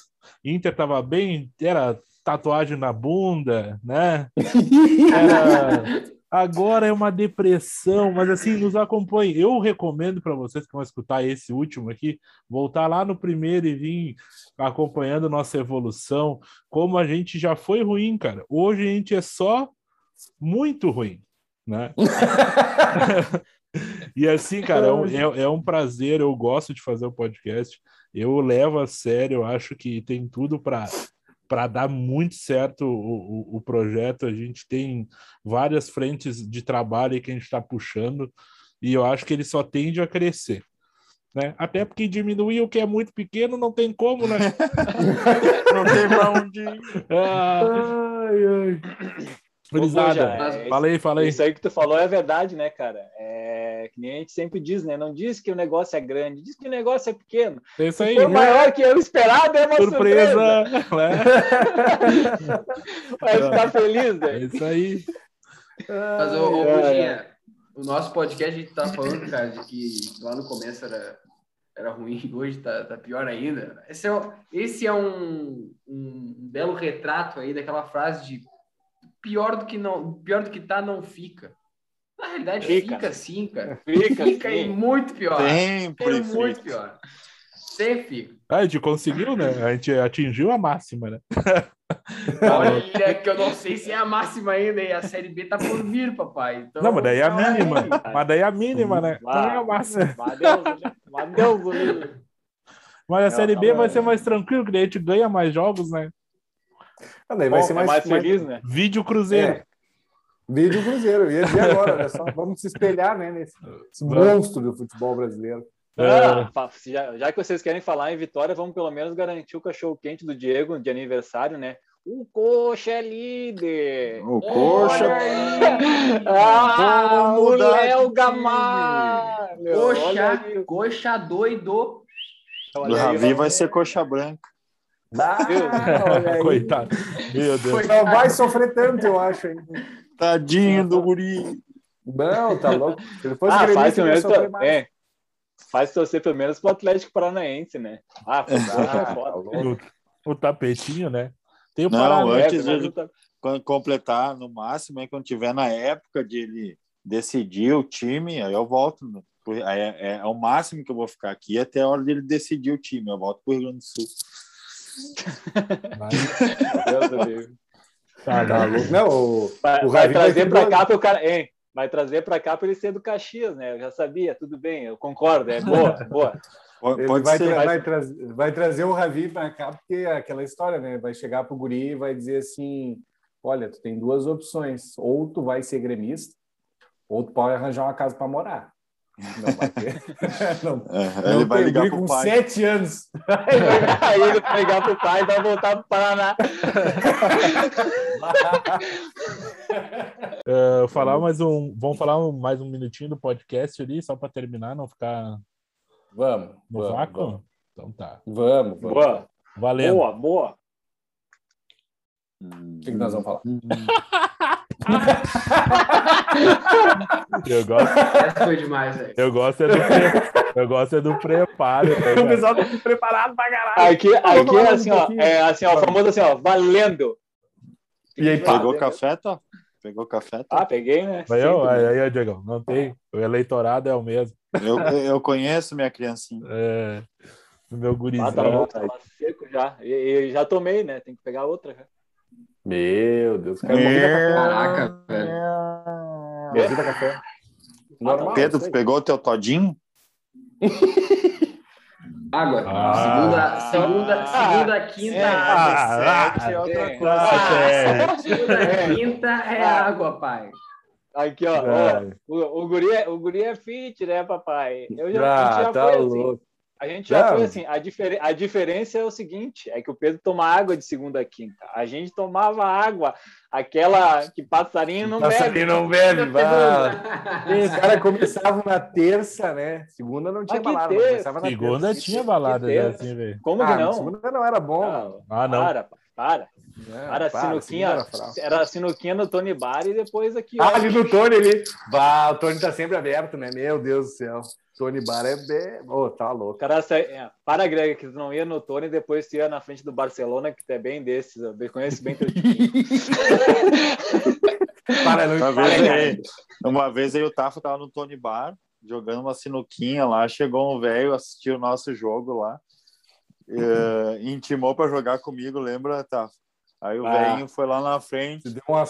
[SPEAKER 1] Inter tava bem, era tatuagem na bunda, né? Era... Agora é uma depressão, mas assim, nos acompanhe. Eu recomendo para vocês que vão escutar esse último aqui, voltar lá no primeiro e vir acompanhando nossa evolução, como a gente já foi ruim, cara. Hoje a gente é só muito ruim. né? e assim, cara, é um, é- é um prazer, eu gosto de fazer o podcast. Eu levo a sério, eu acho que tem tudo para para dar muito certo o, o, o projeto. A gente tem várias frentes de trabalho que a gente está puxando e eu acho que ele só tende a crescer. Né? Até porque diminuir o que é muito pequeno não tem como, né?
[SPEAKER 3] Não tem pra onde ir.
[SPEAKER 1] Ah,
[SPEAKER 2] Ai, ai.
[SPEAKER 5] Poxa, é-
[SPEAKER 1] fala aí, fala aí.
[SPEAKER 5] Isso aí que tu falou é verdade, né, cara? É que nem a gente sempre diz, né? Não diz que o negócio é grande, diz que o negócio é pequeno.
[SPEAKER 1] É isso
[SPEAKER 5] Se
[SPEAKER 1] aí.
[SPEAKER 5] for maior que eu esperado, é uma surpresa.
[SPEAKER 1] Surpresa! né?
[SPEAKER 5] Vai ficar feliz,
[SPEAKER 1] É
[SPEAKER 5] né?
[SPEAKER 1] isso aí.
[SPEAKER 4] Mas, ô, ô,
[SPEAKER 5] É,
[SPEAKER 4] Buginha, o nosso podcast a gente tá falando, cara, de que lá no começo era, era ruim, hoje tá, tá pior ainda. Esse é, esse é um, um belo retrato aí daquela frase de pior do que não, pior do que tá, não fica. Na realidade,
[SPEAKER 5] Fica.
[SPEAKER 4] fica, sim, cara.
[SPEAKER 5] Fica,
[SPEAKER 4] Fica e
[SPEAKER 5] sim.
[SPEAKER 4] muito pior.
[SPEAKER 3] Sempre
[SPEAKER 4] É muito
[SPEAKER 3] fica.
[SPEAKER 4] pior. Sempre fica.
[SPEAKER 1] Ah, a gente conseguiu, né? A gente atingiu a máxima, né?
[SPEAKER 4] Olha, que eu não sei se é a máxima ainda, e a Série B tá por vir, papai. Então,
[SPEAKER 1] Não, mas daí é a
[SPEAKER 4] calma aí.
[SPEAKER 1] mínima. Mas daí é a mínima, né? Não é a máxima.
[SPEAKER 5] Deus, do livro.
[SPEAKER 1] Mas a
[SPEAKER 5] Não,
[SPEAKER 1] Série B
[SPEAKER 5] não,
[SPEAKER 1] vai ser mais tranquilo, que daí a gente ganha mais jogos, né?
[SPEAKER 2] Ah, daí vai
[SPEAKER 5] Bom,
[SPEAKER 2] ser
[SPEAKER 5] é
[SPEAKER 2] mais,
[SPEAKER 5] mais
[SPEAKER 2] mais-
[SPEAKER 5] feliz, né?
[SPEAKER 1] Vídeo Cruzeiro.
[SPEAKER 2] É. Vídeo Cruzeiro, ia dizer agora, olha só, vamos se espelhar né, nesse esse monstro do futebol brasileiro.
[SPEAKER 5] Ah, fa- já, já que vocês querem falar em vitória, vamos pelo menos garantir o cachorro quente do Diego de aniversário, né? O Coxa é líder!
[SPEAKER 3] O Coxa.
[SPEAKER 5] Ah, o Léo. Gamalho!
[SPEAKER 4] Coxa, coxa doido.
[SPEAKER 3] Do
[SPEAKER 5] aí,
[SPEAKER 3] Ravi vai ser coxa branca.
[SPEAKER 2] Ah.
[SPEAKER 1] Coitado. Meu Deus.
[SPEAKER 2] Não vai sofrer tanto, eu acho. Ainda.
[SPEAKER 3] Tadinho do guri.
[SPEAKER 2] Não, tá louco. Se ele fosse
[SPEAKER 5] Ah, faz pelo menos,
[SPEAKER 2] sofrer
[SPEAKER 5] to-
[SPEAKER 2] mais.
[SPEAKER 5] é, faz torcer pelo menos pro Atlético Paranaense, né? Ah,
[SPEAKER 2] Ah,
[SPEAKER 5] foda.
[SPEAKER 2] tá.
[SPEAKER 1] O, o tapetinho, né? Tem o
[SPEAKER 3] Não,
[SPEAKER 1] Paraná.
[SPEAKER 3] antes
[SPEAKER 5] É,
[SPEAKER 3] de- Quando completar, no máximo, é quando tiver na época de ele decidir o time, aí eu volto. no- pro- aí É, é, é o máximo que eu vou ficar aqui até a hora dele decidir o time. Eu volto pro Rio Grande do Sul.
[SPEAKER 5] Deus do livro.
[SPEAKER 1] Tá,
[SPEAKER 2] Tá louco. Não, o,
[SPEAKER 5] Vai,
[SPEAKER 2] O
[SPEAKER 5] vai trazer
[SPEAKER 2] dois.
[SPEAKER 5] cá pro cara. Hein, vai trazer pra cá pra ele ser do Caxias, né? Eu já sabia, tudo bem, eu concordo, é boa, boa.
[SPEAKER 3] Pode,
[SPEAKER 2] Ele
[SPEAKER 3] pode
[SPEAKER 2] vai,
[SPEAKER 3] ser.
[SPEAKER 2] tra- vai trazer, vai trazer o Ravi para cá, porque é aquela história, né? Vai chegar pro guri e vai dizer assim: olha, tu tem duas opções. Ou tu vai ser gremista, ou tu pode arranjar uma casa para morar. Não vai ter. não, não
[SPEAKER 3] ele vai ligar pro
[SPEAKER 2] com
[SPEAKER 3] pai.
[SPEAKER 2] sete anos.
[SPEAKER 5] Aí ele vai pegar pro pai e vai voltar pro Paraná.
[SPEAKER 1] Uh, falar mais um, vamos falar um- mais um minutinho do podcast ali, só para terminar, não ficar
[SPEAKER 2] Vamos,
[SPEAKER 1] no
[SPEAKER 2] vamos,
[SPEAKER 1] vácuo?
[SPEAKER 2] vamos.
[SPEAKER 1] Então tá.
[SPEAKER 2] Vamos, vamos.
[SPEAKER 5] Boa,
[SPEAKER 1] Valendo.
[SPEAKER 5] boa, boa.
[SPEAKER 2] O que, que nós vamos falar?
[SPEAKER 1] Eu gosto,
[SPEAKER 4] Essa foi demais, velho.
[SPEAKER 1] eu gosto é do, pre- eu gosto é do preparo. né,
[SPEAKER 2] O pessoal tá preparado pra caralho.
[SPEAKER 5] Aqui, aqui é assim,
[SPEAKER 2] um
[SPEAKER 5] ó,
[SPEAKER 2] pouquinho.
[SPEAKER 5] é assim, ó, o famoso assim, ó, valendo.
[SPEAKER 2] E aí, pá.
[SPEAKER 3] Pegou café, tá? Pegou café, tá?
[SPEAKER 5] Ah, peguei, né?
[SPEAKER 1] Aí, ó,
[SPEAKER 5] Sempre, né?
[SPEAKER 1] aí, aí, Diego, não tem. O eleitorado é o mesmo.
[SPEAKER 3] Eu, eu conheço minha criancinha.
[SPEAKER 1] É, o meu
[SPEAKER 5] Ah, tá louco, tava seco já. E, e já tomei, né? Tem que pegar outra. já.
[SPEAKER 2] Meu Deus, cara, café.
[SPEAKER 4] Caraca, velho.
[SPEAKER 2] Morri da café. Normal.
[SPEAKER 3] Pedro, tu pegou o teu todinho?
[SPEAKER 4] Água.
[SPEAKER 1] Ah.
[SPEAKER 4] segunda, segunda,
[SPEAKER 5] Ah.
[SPEAKER 4] segunda, quinta,
[SPEAKER 5] É.
[SPEAKER 4] água.
[SPEAKER 3] Sete é outra
[SPEAKER 5] é.
[SPEAKER 3] coisa.
[SPEAKER 1] Ah.
[SPEAKER 4] Segunda, quinta é água, pai.
[SPEAKER 5] Aqui, ó, ó,
[SPEAKER 1] É.
[SPEAKER 5] o, o, guri é, o guri é fit, né, papai? Eu já,
[SPEAKER 2] Ah,
[SPEAKER 5] já
[SPEAKER 2] tá
[SPEAKER 5] foi assim.
[SPEAKER 2] louco.
[SPEAKER 5] A gente já
[SPEAKER 2] Não.
[SPEAKER 5] foi assim. A, difere, a diferença é o seguinte: é que o Pedro toma água de segunda a quinta. A gente tomava água, aquela que passarinho não bebe.
[SPEAKER 2] Passarinho não bebe, vai. Os caras começavam na terça, né? Segunda não tinha balada, começava na
[SPEAKER 1] Segunda
[SPEAKER 2] terça.
[SPEAKER 1] tinha balada
[SPEAKER 5] terça.
[SPEAKER 1] assim.
[SPEAKER 5] Como
[SPEAKER 2] Ah,
[SPEAKER 5] que não?
[SPEAKER 2] segunda não era bom.
[SPEAKER 5] Não,
[SPEAKER 1] Ah, não.
[SPEAKER 5] Para, para.
[SPEAKER 2] Não,
[SPEAKER 5] Para,
[SPEAKER 2] para,
[SPEAKER 5] sinuquinha.
[SPEAKER 2] era.
[SPEAKER 5] Era a sinuquinha no Tony Bar e depois aqui, ó.
[SPEAKER 2] Ah, ali no Tony ali. Bah, o Tony tá sempre aberto, né? Meu Deus do céu. Tony Bar é bem. Ô, tá
[SPEAKER 5] O
[SPEAKER 2] louco.
[SPEAKER 5] cara é, para, Greg, que tu não ia no Tony e depois tu ia na frente do Barcelona, que tu é bem desses. Eu conheço bem teu time.
[SPEAKER 2] Para, não
[SPEAKER 3] Uma
[SPEAKER 2] para,
[SPEAKER 3] vez, aí, uma vez aí o Tafa tava no Tony Bar, jogando uma sinuquinha lá, chegou um velho, assistiu o nosso jogo lá, eh, intimou para jogar comigo, lembra, Tafa? Aí o
[SPEAKER 5] Ah.
[SPEAKER 3] velhinho foi lá na frente,
[SPEAKER 2] Deu uma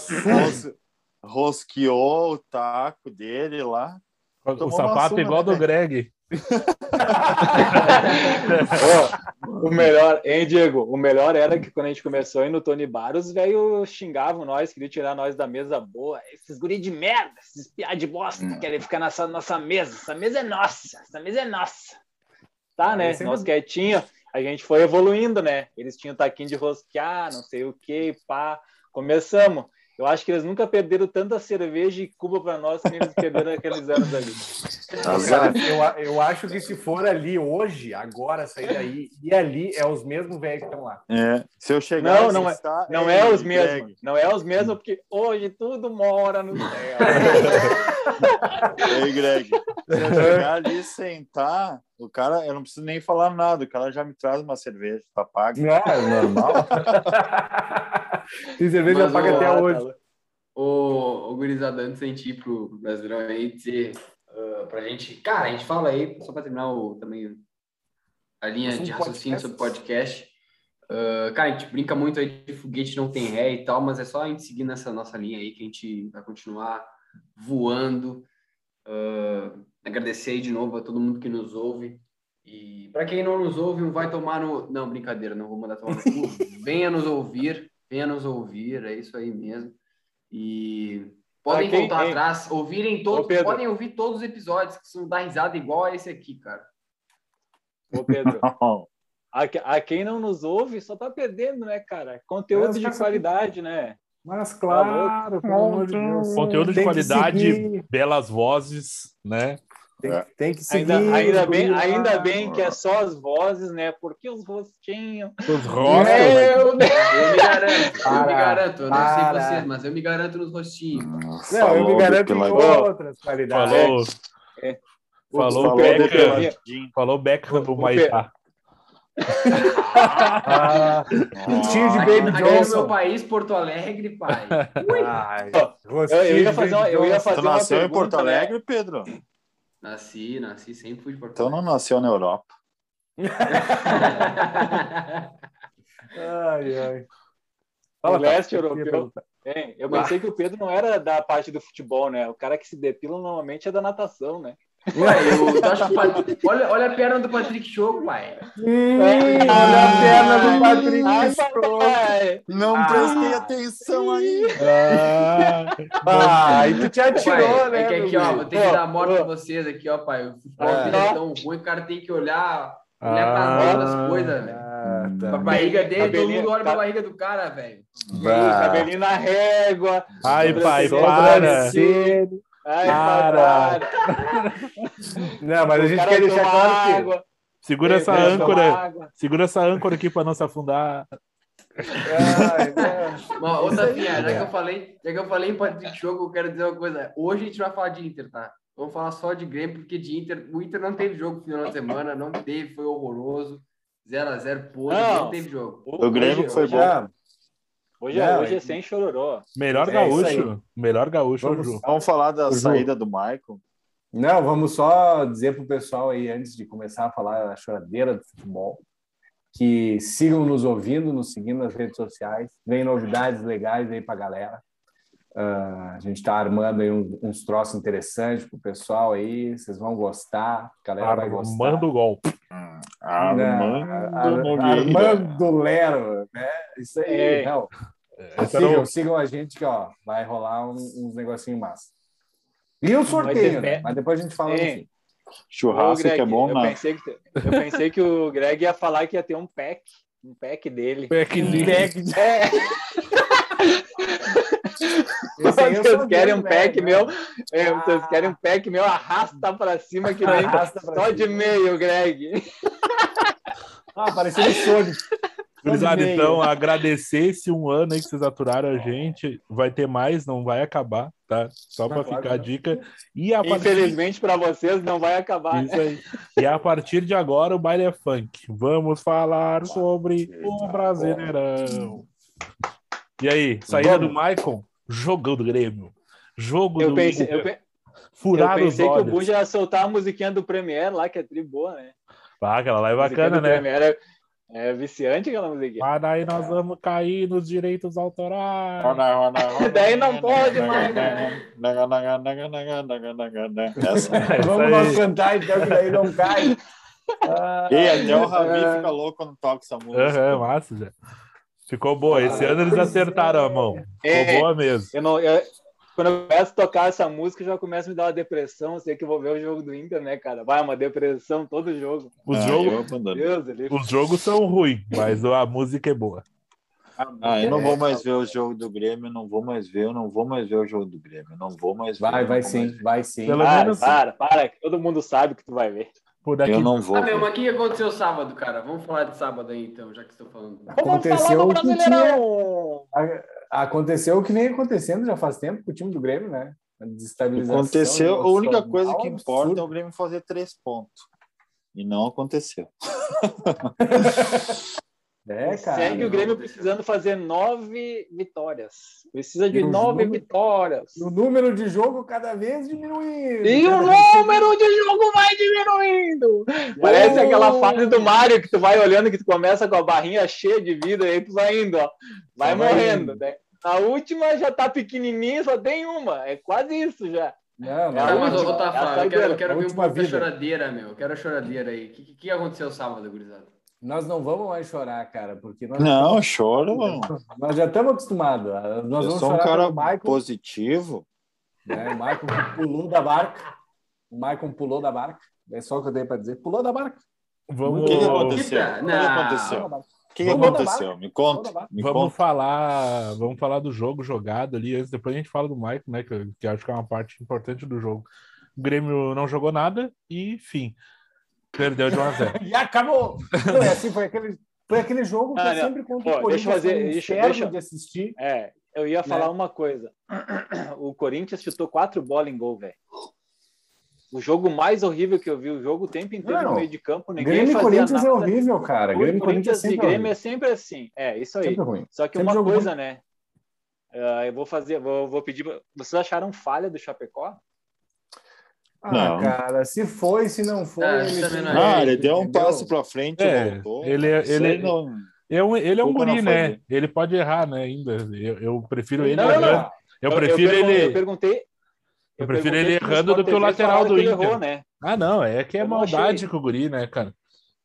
[SPEAKER 3] rosqueou o taco dele lá.
[SPEAKER 1] O
[SPEAKER 3] Tomou uma
[SPEAKER 1] sapato igual
[SPEAKER 3] né,
[SPEAKER 1] do Greg.
[SPEAKER 5] O melhor, hein, Diego? O melhor era que quando a gente começou aí no Tony Bar, os velhos xingavam nós, queriam tirar nós da mesa boa. Esses guri de merda, esses piá de bosta, querem ficar nessa nossa mesa. Essa mesa é nossa, essa mesa é nossa. Tá, né?
[SPEAKER 2] Esse é
[SPEAKER 5] Nós quietinho, a gente foi evoluindo, né? Eles tinham taquinho de rosquear, não sei o que, pá. Começamos. Eu acho que eles nunca perderam tanta cerveja e Cuba para nós que eles perderam aqueles anos ali.
[SPEAKER 2] Cara, eu, eu acho que se for ali hoje, agora, sair daí, e ali é os mesmos velhos que estão lá.
[SPEAKER 3] É, se eu chegar
[SPEAKER 5] Não,
[SPEAKER 3] e
[SPEAKER 5] não é- Não
[SPEAKER 3] ei,
[SPEAKER 5] é os mesmos, não é os mesmos, porque hoje tudo mora no céu.
[SPEAKER 3] Ei, Greg, se eu chegar ali e sentar, o cara, eu não preciso nem falar nada, o cara já me traz uma cerveja, tá pago.
[SPEAKER 2] É, normal. Tem cerveja
[SPEAKER 4] Mas,
[SPEAKER 2] paga
[SPEAKER 4] ô,
[SPEAKER 2] até hoje.
[SPEAKER 4] O, o gurizada, antes de ir pro pro Brasileirão aí, dizer ah, pra gente... Cara, a gente fala aí, só pra terminar o, também a linha
[SPEAKER 2] Assunto
[SPEAKER 4] de raciocínio
[SPEAKER 2] podcast.
[SPEAKER 4] sobre podcast. ah, cara, a gente brinca muito aí de foguete não tem ré e tal, mas é só a gente seguir nessa nossa linha aí que a gente vai continuar voando. Ah, agradecer aí de novo a todo mundo que nos ouve. E para quem não nos ouve, não vai tomar no. Não, brincadeira, não vou mandar tomar no cu. venha nos ouvir, venha nos ouvir, é isso aí mesmo. E podem
[SPEAKER 5] quem-
[SPEAKER 4] voltar
[SPEAKER 5] hein?
[SPEAKER 4] atrás, ouvirem todos,
[SPEAKER 5] Pedro.
[SPEAKER 4] podem ouvir todos os episódios, que são dar risada igual a esse aqui, cara.
[SPEAKER 5] Ô, Pedro, a, que- a quem não nos ouve só tá perdendo, né, cara? Conteúdo
[SPEAKER 2] Mas,
[SPEAKER 5] de
[SPEAKER 2] cara,
[SPEAKER 5] qualidade, né?
[SPEAKER 2] Mas claro, pelo amor de Deus.
[SPEAKER 1] Conteúdo de qualidade, belas vozes, né?
[SPEAKER 2] Tem, tem que seguir.
[SPEAKER 5] Ainda, ainda, bem,
[SPEAKER 2] gurizada.
[SPEAKER 5] ainda bem que é só as vozes, né? Porque os rostinhos.
[SPEAKER 1] Os rostos.
[SPEAKER 5] Meu Deus!
[SPEAKER 4] Eu me garanto, eu me
[SPEAKER 2] Para,
[SPEAKER 4] garanto, eu não sei
[SPEAKER 2] para.
[SPEAKER 4] vocês, mas eu me garanto nos rostinhos.
[SPEAKER 3] Nossa,
[SPEAKER 2] Não, eu me garanto em outras qualidades.
[SPEAKER 1] Falou,
[SPEAKER 5] É.
[SPEAKER 1] falou,
[SPEAKER 3] Falou
[SPEAKER 1] Becker,
[SPEAKER 3] depiladinho.
[SPEAKER 1] falou Becker do Maitá.
[SPEAKER 2] Ah, Tinho de
[SPEAKER 4] Aqui,
[SPEAKER 2] Baby
[SPEAKER 4] aqui no meu
[SPEAKER 2] Johnson.
[SPEAKER 4] país, Porto Alegre, pai.
[SPEAKER 2] Ai,
[SPEAKER 5] Eu, eu ia
[SPEAKER 2] de
[SPEAKER 5] fazer uma, eu ia
[SPEAKER 2] Johnson.
[SPEAKER 5] fazer uma
[SPEAKER 3] nasceu em
[SPEAKER 5] pergunta,
[SPEAKER 3] Porto
[SPEAKER 5] né?
[SPEAKER 3] Alegre, Pedro?
[SPEAKER 4] Nasci, nasci, sempre fui de Porto
[SPEAKER 3] Então não nasceu na Europa.
[SPEAKER 2] Ai, ai.
[SPEAKER 5] No leste europeu. Hein, eu pensei que o Pedro não era da parte do futebol, né? O cara que se depila normalmente é da natação, né?
[SPEAKER 4] Ué, eu tu acha que o Pat- olha, olha a perna do Patrick Show, pai.
[SPEAKER 2] Olha a perna do Patrick.
[SPEAKER 5] Ai,
[SPEAKER 2] Show.
[SPEAKER 5] papai!
[SPEAKER 3] Não
[SPEAKER 2] Ah.
[SPEAKER 3] prestei atenção aí.
[SPEAKER 2] Ah, e tu te atirou,
[SPEAKER 4] Pai,
[SPEAKER 2] né?
[SPEAKER 4] é que aqui, ó, vou ter que dar a morte pra vocês aqui, ó, pai. O futebol
[SPEAKER 2] Ah.
[SPEAKER 4] dele é tão ruim, o cara tem que olhar, olhar pra
[SPEAKER 1] Ah.
[SPEAKER 4] das coisas, velho.
[SPEAKER 2] Ah, tá.
[SPEAKER 4] A barriga dele, todo mundo olha pra
[SPEAKER 5] ca-
[SPEAKER 4] barriga do cara, velho.
[SPEAKER 5] Cabelinho na régua.
[SPEAKER 1] Ai, pai, para.
[SPEAKER 5] Ai,
[SPEAKER 1] Para.
[SPEAKER 5] para.
[SPEAKER 2] Não, mas a
[SPEAKER 5] O
[SPEAKER 2] gente
[SPEAKER 5] cara
[SPEAKER 2] quer deixar claro que.
[SPEAKER 1] Segura essa âncora. Segura essa âncora aqui pra não se afundar.
[SPEAKER 2] Ai, não.
[SPEAKER 4] Mas, ô, Tafinha, já que eu falei, já que eu falei em Patrick Show, eu quero dizer uma coisa. Hoje a gente vai falar de Inter, tá? Vamos falar só de Grêmio, porque de Inter, o Inter não teve jogo no final de semana, não teve, foi horroroso. 0x0 podre, não.
[SPEAKER 5] Não.
[SPEAKER 4] teve jogo.
[SPEAKER 3] O Grêmio
[SPEAKER 5] Hoje-
[SPEAKER 3] foi
[SPEAKER 5] hoje
[SPEAKER 3] bom.
[SPEAKER 5] é-
[SPEAKER 2] Não,
[SPEAKER 5] Hoje, é, hoje é
[SPEAKER 2] é-
[SPEAKER 5] sem chororô.
[SPEAKER 1] Melhor
[SPEAKER 2] É
[SPEAKER 1] gaúcho. Melhor gaúcho,
[SPEAKER 2] Vamos-.
[SPEAKER 3] Vamos falar da saída do Michael.
[SPEAKER 2] Não, vamos só dizer pro pessoal aí, antes de começar a falar da choradeira do futebol, que sigam nos ouvindo, nos seguindo nas redes sociais. Vem novidades legais aí pra galera. Ah, a gente está armando aí um- uns troços interessantes pro pessoal aí. Vocês vão gostar, a galera vai gostar.
[SPEAKER 1] Armando o golpe.
[SPEAKER 3] Armando
[SPEAKER 2] Não, Ar-. Armando Lero, né? Isso aí,
[SPEAKER 5] É.
[SPEAKER 2] não. Sigam,
[SPEAKER 1] o-
[SPEAKER 2] sigam a gente que ó, vai rolar um- uns negocinhos massa. E o sorteio,
[SPEAKER 5] pé.
[SPEAKER 2] né? Mas depois a gente fala
[SPEAKER 5] É.
[SPEAKER 2] fim.
[SPEAKER 3] Churrasco
[SPEAKER 5] Greg,
[SPEAKER 3] que é bom,
[SPEAKER 5] eu
[SPEAKER 3] não.
[SPEAKER 5] pensei que, eu pensei que o Greg ia falar que ia ter um pack. Um pack dele.
[SPEAKER 1] Packzinho.
[SPEAKER 5] É,
[SPEAKER 2] Esse aí eu
[SPEAKER 5] vocês querem um
[SPEAKER 2] dele,
[SPEAKER 5] pack
[SPEAKER 2] né?
[SPEAKER 5] meu? É, vocês
[SPEAKER 2] Ah.
[SPEAKER 5] querem um pack meu? Arrasta pra cima que nem
[SPEAKER 2] Arrasta pra
[SPEAKER 5] só
[SPEAKER 2] cima.
[SPEAKER 5] de meio, Greg.
[SPEAKER 2] Ah, parecendo Sonic.
[SPEAKER 1] Gurizada, então, agradecer esse um ano aí que vocês aturaram a gente. Vai ter mais, não vai acabar, tá? Só
[SPEAKER 2] claro
[SPEAKER 1] ficar a dica. E a partir...
[SPEAKER 5] Infelizmente para vocês não vai acabar.
[SPEAKER 1] Isso aí. E a partir de agora o baile é funk. Vamos falar sobre o Brasileirão. E aí, saída do Maicon, jogão do Grêmio. Jogo
[SPEAKER 5] Eu
[SPEAKER 1] do
[SPEAKER 5] pensei,
[SPEAKER 1] Inter.
[SPEAKER 5] eu, pe- eu
[SPEAKER 1] Furar os
[SPEAKER 5] pensei que o. Bu já ia soltar a musiquinha do Premiere lá, que é tri boa, né?
[SPEAKER 1] Ah, aquela lá é bacana, né?
[SPEAKER 5] Premiere. É viciante aquela musiquinha.
[SPEAKER 1] Mas daí nós vamos cair nos direitos autorais.
[SPEAKER 5] Daí não pode mais, né?
[SPEAKER 1] É
[SPEAKER 2] Vamos nós cantar então, que daí não cai. Ah,
[SPEAKER 3] E até o Ravi
[SPEAKER 2] é.
[SPEAKER 3] fica louco quando toca essa música.
[SPEAKER 1] Aham, massa, já. Ficou boa. Esse ano eles acertaram
[SPEAKER 2] é.
[SPEAKER 1] a mão. Ficou
[SPEAKER 5] É.
[SPEAKER 1] boa mesmo.
[SPEAKER 5] Eu não, eu- quando eu começo a tocar essa música, já começa a me dar uma depressão. Sei que eu vou ver o jogo do Inter, né, cara? Vai, uma depressão todo jogo.
[SPEAKER 1] Os,
[SPEAKER 3] Ah,
[SPEAKER 1] jogos.
[SPEAKER 5] Deus, ele...
[SPEAKER 1] os jogos são ruins, mas a música é boa.
[SPEAKER 3] Ah, eu não vou mais ver o jogo do Grêmio, não vou mais ver, eu não vou mais ver o jogo do Grêmio, não vou mais ver.
[SPEAKER 2] Vai, vai sim, vai sim.
[SPEAKER 1] Pelo
[SPEAKER 5] Para,
[SPEAKER 1] menos
[SPEAKER 5] para, para, que todo mundo sabe que tu vai ver.
[SPEAKER 1] Por aqui.
[SPEAKER 3] Eu não vou.
[SPEAKER 4] Ah, meu, mas o que aconteceu sábado, cara? Vamos falar de sábado aí, então, já que estou falando.
[SPEAKER 2] Aconteceu o que tinha... Aconteceu o que vem acontecendo já faz tempo com o time do Grêmio, né? A desestabilização
[SPEAKER 3] Aconteceu, a única coisa que importa é
[SPEAKER 2] absurda.
[SPEAKER 3] o Grêmio fazer três pontos. E não aconteceu.
[SPEAKER 2] É, cara.
[SPEAKER 5] Segue o Grêmio precisando fazer nove vitórias. Precisa de
[SPEAKER 2] E
[SPEAKER 5] nove
[SPEAKER 2] jogo-
[SPEAKER 5] vitórias.
[SPEAKER 2] O número de jogo cada vez diminuindo.
[SPEAKER 5] E o
[SPEAKER 2] Cada vez-
[SPEAKER 5] número de jogo vai diminuindo. Parece aquela fase do Mario que tu vai olhando, que tu começa com a barrinha cheia de vida, e aí tu vai indo, ó. Vai
[SPEAKER 2] Só vai
[SPEAKER 5] morrendo.
[SPEAKER 2] indo.
[SPEAKER 5] né? A última já tá pequenininha, só tem uma. É quase isso já.
[SPEAKER 2] Não,
[SPEAKER 5] É
[SPEAKER 2] não.
[SPEAKER 5] a
[SPEAKER 4] Tá, mas,
[SPEAKER 5] última,
[SPEAKER 4] ô, Tafa,
[SPEAKER 5] é a
[SPEAKER 4] eu quero, eu quero ver um pouco
[SPEAKER 2] vida.
[SPEAKER 4] choradeira, meu. Eu quero a choradeira aí. O que, que, que aconteceu sábado, gurizada?
[SPEAKER 2] Nós não vamos mais chorar, cara, porque nós,
[SPEAKER 3] Não, choro.
[SPEAKER 2] nós já estamos acostumados. Nós
[SPEAKER 3] Eu
[SPEAKER 2] vamos
[SPEAKER 3] sou um cara
[SPEAKER 2] Michael,
[SPEAKER 3] positivo.
[SPEAKER 2] né? O Michael pulou da barca. O Michael pulou da barca. É só o que eu tenho para dizer. Pulou da barca.
[SPEAKER 1] Vamos,
[SPEAKER 3] O que, que aconteceu? O que aconteceu? O que, aconteceu? Me conta. Me
[SPEAKER 1] vamos
[SPEAKER 3] conta.
[SPEAKER 1] falar, vamos falar do jogo jogado ali. antes, Depois a gente fala do Mike, né? Que, que acho que é uma parte importante do jogo. O Grêmio não jogou nada e fim. Perdeu de 1 a 0.
[SPEAKER 2] E acabou. Não, é assim, foi aquele, foi aquele jogo que
[SPEAKER 5] Ah,
[SPEAKER 2] é
[SPEAKER 5] não.
[SPEAKER 2] sempre contra
[SPEAKER 5] Ó,
[SPEAKER 2] o Corinthians.
[SPEAKER 5] deixa eu fazer- deixa- deixa-
[SPEAKER 2] de assistir.
[SPEAKER 5] É, eu ia falar
[SPEAKER 2] Né?
[SPEAKER 5] uma coisa. O Corinthians chutou quatro bolas em gol, velho. O jogo mais horrível que eu vi, o jogo o tempo inteiro
[SPEAKER 2] Não,
[SPEAKER 5] no meio de campo, ninguém
[SPEAKER 2] Grêmio e
[SPEAKER 5] fazia
[SPEAKER 2] Corinthians
[SPEAKER 5] nada.
[SPEAKER 2] é horrível, cara.
[SPEAKER 5] O
[SPEAKER 2] Grêmio e Corinthians é
[SPEAKER 5] Corinthians e Grêmio
[SPEAKER 2] horrível.
[SPEAKER 5] é sempre assim. É, isso aí.
[SPEAKER 2] Sempre ruim.
[SPEAKER 5] Só que
[SPEAKER 2] Sempre
[SPEAKER 5] uma coisa, né? Ah, eu vou fazer, vou, vou pedir. Vocês acharam falha do Chapecó?
[SPEAKER 2] Ah,
[SPEAKER 3] Não.
[SPEAKER 2] cara, se foi, se não foi.
[SPEAKER 4] Ah,
[SPEAKER 2] ele
[SPEAKER 4] não é.
[SPEAKER 3] Ah, ele deu um passo pra frente e
[SPEAKER 1] É,
[SPEAKER 3] voltou.
[SPEAKER 1] ele é- ele-
[SPEAKER 3] não-
[SPEAKER 1] É um- ele é um guri, né?
[SPEAKER 3] dele.
[SPEAKER 1] Ele pode errar, né? Ainda. Eu, eu prefiro ele
[SPEAKER 5] Não, não,
[SPEAKER 1] errando.
[SPEAKER 5] não.
[SPEAKER 1] Eu prefiro
[SPEAKER 5] pergun-
[SPEAKER 1] ele.
[SPEAKER 5] Eu perguntei.
[SPEAKER 1] Eu prefiro ele errando do que o lateral do
[SPEAKER 5] que ele
[SPEAKER 1] Inter.
[SPEAKER 5] errou, né?
[SPEAKER 1] Ah, não, é que é
[SPEAKER 5] Eu
[SPEAKER 1] maldade
[SPEAKER 5] achei.
[SPEAKER 1] com o guri, né, cara?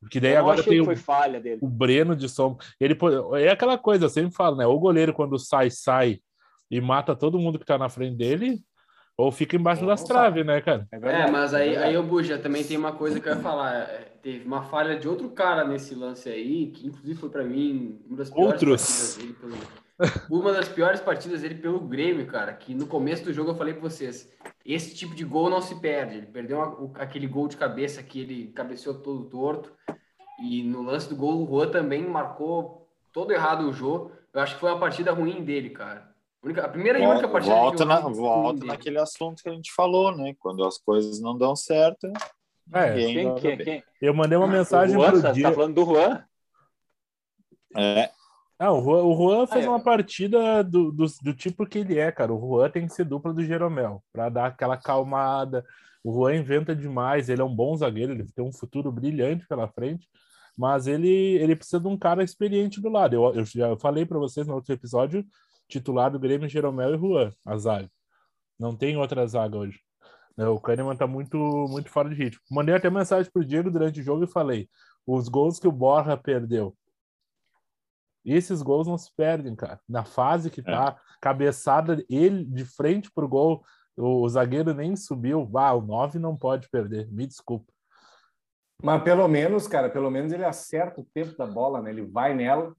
[SPEAKER 1] Porque daí
[SPEAKER 5] Eu
[SPEAKER 1] agora tem
[SPEAKER 5] que
[SPEAKER 1] o,
[SPEAKER 5] foi falha dele.
[SPEAKER 1] o Breno de sombra. Ele é aquela coisa, eu sempre falo, né? O goleiro quando sai, sai e mata todo mundo que tá na frente dele, ou fica embaixo das traves, né, cara?
[SPEAKER 2] É,
[SPEAKER 4] É, mas aí,
[SPEAKER 2] verdade.
[SPEAKER 4] aí o Buja também tem uma coisa que eu ia falar. É, Teve uma falha de outro cara nesse lance aí, que inclusive foi pra mim uma das piores
[SPEAKER 1] Outros.
[SPEAKER 4] partidas dele pelo, uma das piores partidas dele pelo Grêmio, cara. Que no começo do jogo eu falei pra vocês: esse tipo de gol não se perde. Ele perdeu uma- o- aquele gol de cabeça que ele cabeceou todo torto. E no lance do gol, o Juan também marcou todo errado o jogo. Eu acho que foi uma partida ruim dele, cara. A, primeira e única partida
[SPEAKER 3] Volta, na, volta naquele assunto que a gente falou, né? Quando as coisas não dão certo,
[SPEAKER 1] É,
[SPEAKER 5] Quem, quem, quem?
[SPEAKER 1] eu mandei uma mensagem
[SPEAKER 5] o Juan,
[SPEAKER 1] pro
[SPEAKER 5] tá, tá falando do Juan?
[SPEAKER 3] É,
[SPEAKER 1] Ah, o Juan, o Juan fez
[SPEAKER 5] Ah, é.
[SPEAKER 1] uma partida do, do, do tipo que ele é, cara. O Juan tem que ser dupla do Jeromel, pra dar aquela calmada. O Juan inventa demais, ele é um bom zagueiro, ele tem um futuro brilhante pela frente, mas ele, ele precisa de um cara experiente do lado. Eu, eu já falei para vocês no outro episódio, titular do Grêmio, Jeromel e Juan, a zaga. Não tem outra zaga hoje. Né, O Kahneman tá muito, muito fora de ritmo. Mandei até mensagem pro Diego durante o jogo e falei: os gols que o Borja perdeu esses gols não se perdem, cara. Na fase que tá, cabeçada, ele de frente pro gol, o, o zagueiro nem subiu. Ah, o 9 não pode perder, me desculpa.
[SPEAKER 2] Mas pelo menos, cara, pelo menos ele acerta o tempo da bola, né? Ele vai nela.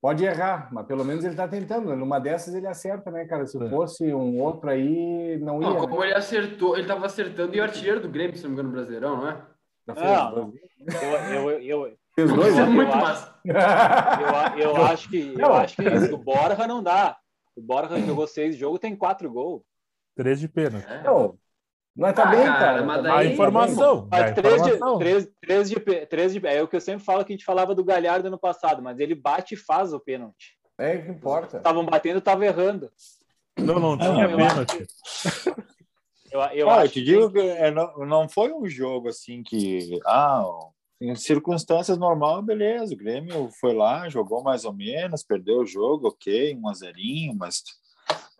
[SPEAKER 2] Pode errar, mas pelo menos ele tá tentando. Numa dessas ele acerta, né, cara? Se
[SPEAKER 1] É.
[SPEAKER 2] fosse um outro aí, não ia.
[SPEAKER 4] Não,
[SPEAKER 2] né?
[SPEAKER 4] como ele acertou, ele tava acertando e o artilheiro do Grêmio, se não me engano, no Brasileirão, não é?
[SPEAKER 2] Já fez
[SPEAKER 5] Não,
[SPEAKER 2] dois.
[SPEAKER 5] Eu, eu, eu,
[SPEAKER 2] Fez dois,
[SPEAKER 4] Isso é
[SPEAKER 2] né?
[SPEAKER 4] muito
[SPEAKER 5] eu
[SPEAKER 4] massa.
[SPEAKER 5] eu, eu acho que eu
[SPEAKER 2] Não.
[SPEAKER 5] acho que isso do Borja não dá. O Borja jogou seis jogos, tem quatro gols.
[SPEAKER 1] Três de pênalti.
[SPEAKER 4] É.
[SPEAKER 2] Não, mas tá
[SPEAKER 4] Ah,
[SPEAKER 2] bem,
[SPEAKER 4] cara,
[SPEAKER 2] cara.
[SPEAKER 4] mas
[SPEAKER 2] tá
[SPEAKER 4] daí-
[SPEAKER 1] A informação.
[SPEAKER 5] Mas de,
[SPEAKER 1] informação.
[SPEAKER 5] três, três, de, pê- três de. É o que eu sempre falo que a gente falava do Galhardo no passado, mas ele bate e faz o pênalti.
[SPEAKER 2] tá. É que importa.
[SPEAKER 5] Estavam batendo, tava errando.
[SPEAKER 1] Não, não tinha
[SPEAKER 5] eu
[SPEAKER 1] pênalti.
[SPEAKER 5] Eu, eu
[SPEAKER 3] Ah, eu
[SPEAKER 5] acho
[SPEAKER 3] te digo que é, não, não foi um jogo assim que. Ah, em circunstâncias normais, beleza. O Grêmio foi lá, jogou mais ou menos, perdeu o jogo, ok, um a zerinho, mas,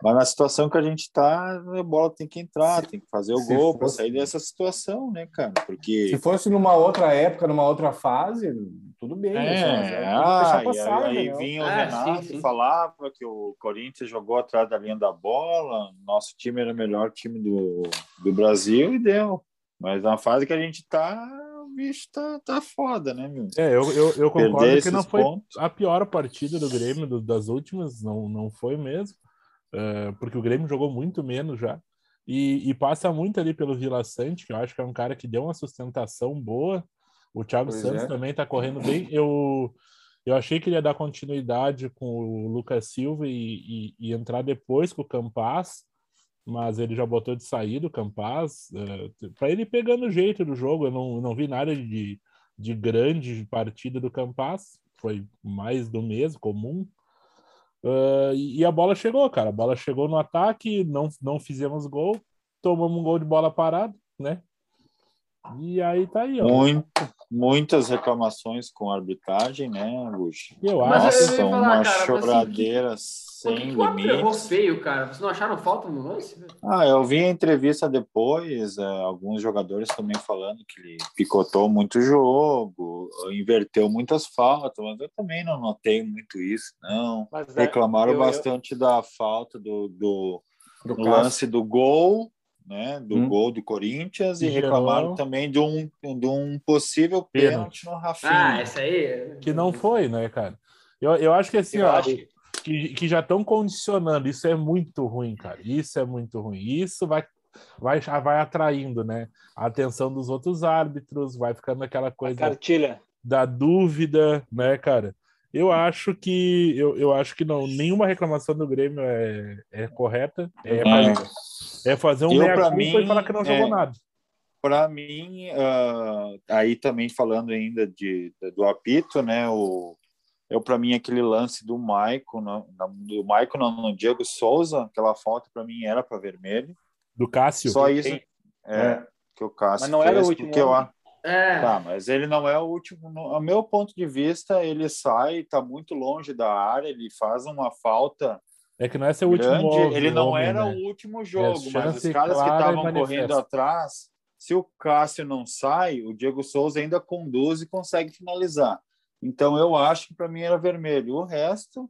[SPEAKER 3] mas na situação que a gente tá, a bola tem que entrar, tem que fazer o
[SPEAKER 2] se
[SPEAKER 3] gol para sair dessa situação, né, cara? Porque
[SPEAKER 2] Se fosse numa outra época, numa outra fase, tudo bem. assim,
[SPEAKER 3] É,
[SPEAKER 2] mas é
[SPEAKER 3] ah, e
[SPEAKER 2] passar,
[SPEAKER 3] aí, aí vinha o
[SPEAKER 4] Ah,
[SPEAKER 3] Renato
[SPEAKER 4] sim, sim.
[SPEAKER 3] e falava que o Corinthians jogou atrás da linha da bola, nosso time era o melhor time do, do Brasil e deu. Mas na fase que a gente tá, o bicho tá, tá foda, né, meu?
[SPEAKER 1] É, eu, eu, eu concordo
[SPEAKER 3] Perder
[SPEAKER 1] que não foi
[SPEAKER 3] pontos.
[SPEAKER 1] a pior partida do Grêmio do- das últimas, não, não foi mesmo, é, porque o Grêmio jogou muito menos já. E, e passa muito ali pelo Vila Sante, que eu acho que é um cara que deu uma sustentação boa. O Thiago
[SPEAKER 2] Pois
[SPEAKER 1] Santos
[SPEAKER 2] é.
[SPEAKER 1] também tá correndo bem. Eu, eu achei que ele ia dar continuidade com o Lucas Silva e, e, e entrar depois com o Campaz, mas ele já botou de sair do Campaz, para ele pegando o jeito do jogo. Eu não, não vi nada de, de grande partida do Campaz, foi mais do mesmo, comum. E, e a bola chegou, cara. A bola chegou no ataque, não, não fizemos gol, tomamos um gol de bola parada, né? E aí tá aí, ó.
[SPEAKER 3] Muito, muitas reclamações com a arbitragem, né, Bush?
[SPEAKER 1] Eu
[SPEAKER 4] Mas
[SPEAKER 1] acho.
[SPEAKER 4] eu
[SPEAKER 3] Nossa, uma
[SPEAKER 4] cara, assim,
[SPEAKER 3] choradeira
[SPEAKER 4] Por
[SPEAKER 3] sem
[SPEAKER 4] árbitro errou
[SPEAKER 3] limites.
[SPEAKER 4] feio, cara? Vocês não acharam falta no lance?
[SPEAKER 3] Ah, eu vi a entrevista depois, eh, alguns jogadores também falando que ele picotou muito o jogo, inverteu muitas faltas, mas eu também não notei muito isso, não.
[SPEAKER 5] Mas, é,
[SPEAKER 3] Reclamaram
[SPEAKER 5] eu- eu-
[SPEAKER 3] bastante da falta do, do,
[SPEAKER 2] Do
[SPEAKER 3] lance do gol, né? Do
[SPEAKER 2] Hum.
[SPEAKER 3] gol do Corinthians, e
[SPEAKER 1] Que
[SPEAKER 3] reclamaram também de um, de um possível
[SPEAKER 1] Pênalti.
[SPEAKER 3] pênalti no Rafinha.
[SPEAKER 4] Ah, essa aí.
[SPEAKER 1] Que não foi, né, cara? Eu, eu acho que assim,
[SPEAKER 5] eu
[SPEAKER 1] ó,
[SPEAKER 5] acho
[SPEAKER 1] que, que já estão condicionando. Isso é muito ruim, cara. Isso é muito ruim. Isso vai, vai, já vai atraindo, né? A atenção dos outros árbitros, vai ficando aquela
[SPEAKER 5] a
[SPEAKER 1] coisa
[SPEAKER 5] cartilha.
[SPEAKER 1] da dúvida, né, cara? Eu acho que eu, eu acho que não, nenhuma reclamação do Grêmio é, é correta. É,
[SPEAKER 3] Ah,
[SPEAKER 1] fazer, é fazer um meia
[SPEAKER 3] mim,
[SPEAKER 1] e falar que não jogou
[SPEAKER 3] é-
[SPEAKER 1] nada.
[SPEAKER 3] Para mim, ah, aí também falando ainda de, do apito, né? O, eu para mim aquele lance do Maicon, na- na- do Maicon não, no Diego Souza, aquela falta para mim era para vermelho.
[SPEAKER 1] Do Cássio.
[SPEAKER 3] Só isso
[SPEAKER 5] Sim.
[SPEAKER 3] é, que o Cássio
[SPEAKER 5] Mas não era
[SPEAKER 3] fez,
[SPEAKER 5] o último
[SPEAKER 3] porque eu,
[SPEAKER 4] É.
[SPEAKER 3] Tá, mas ele não é o último. no- A meu ponto de vista, ele sai, tá muito longe da área, ele faz uma falta
[SPEAKER 1] É que não é seu último
[SPEAKER 3] grande.
[SPEAKER 1] homem,
[SPEAKER 3] ele não
[SPEAKER 1] homem,
[SPEAKER 3] era
[SPEAKER 1] né?
[SPEAKER 3] o último jogo, mas os caras que estavam correndo atrás, se o Cássio não sai, o Diego Souza ainda conduz e consegue finalizar. Então eu acho que para mim era vermelho. O resto,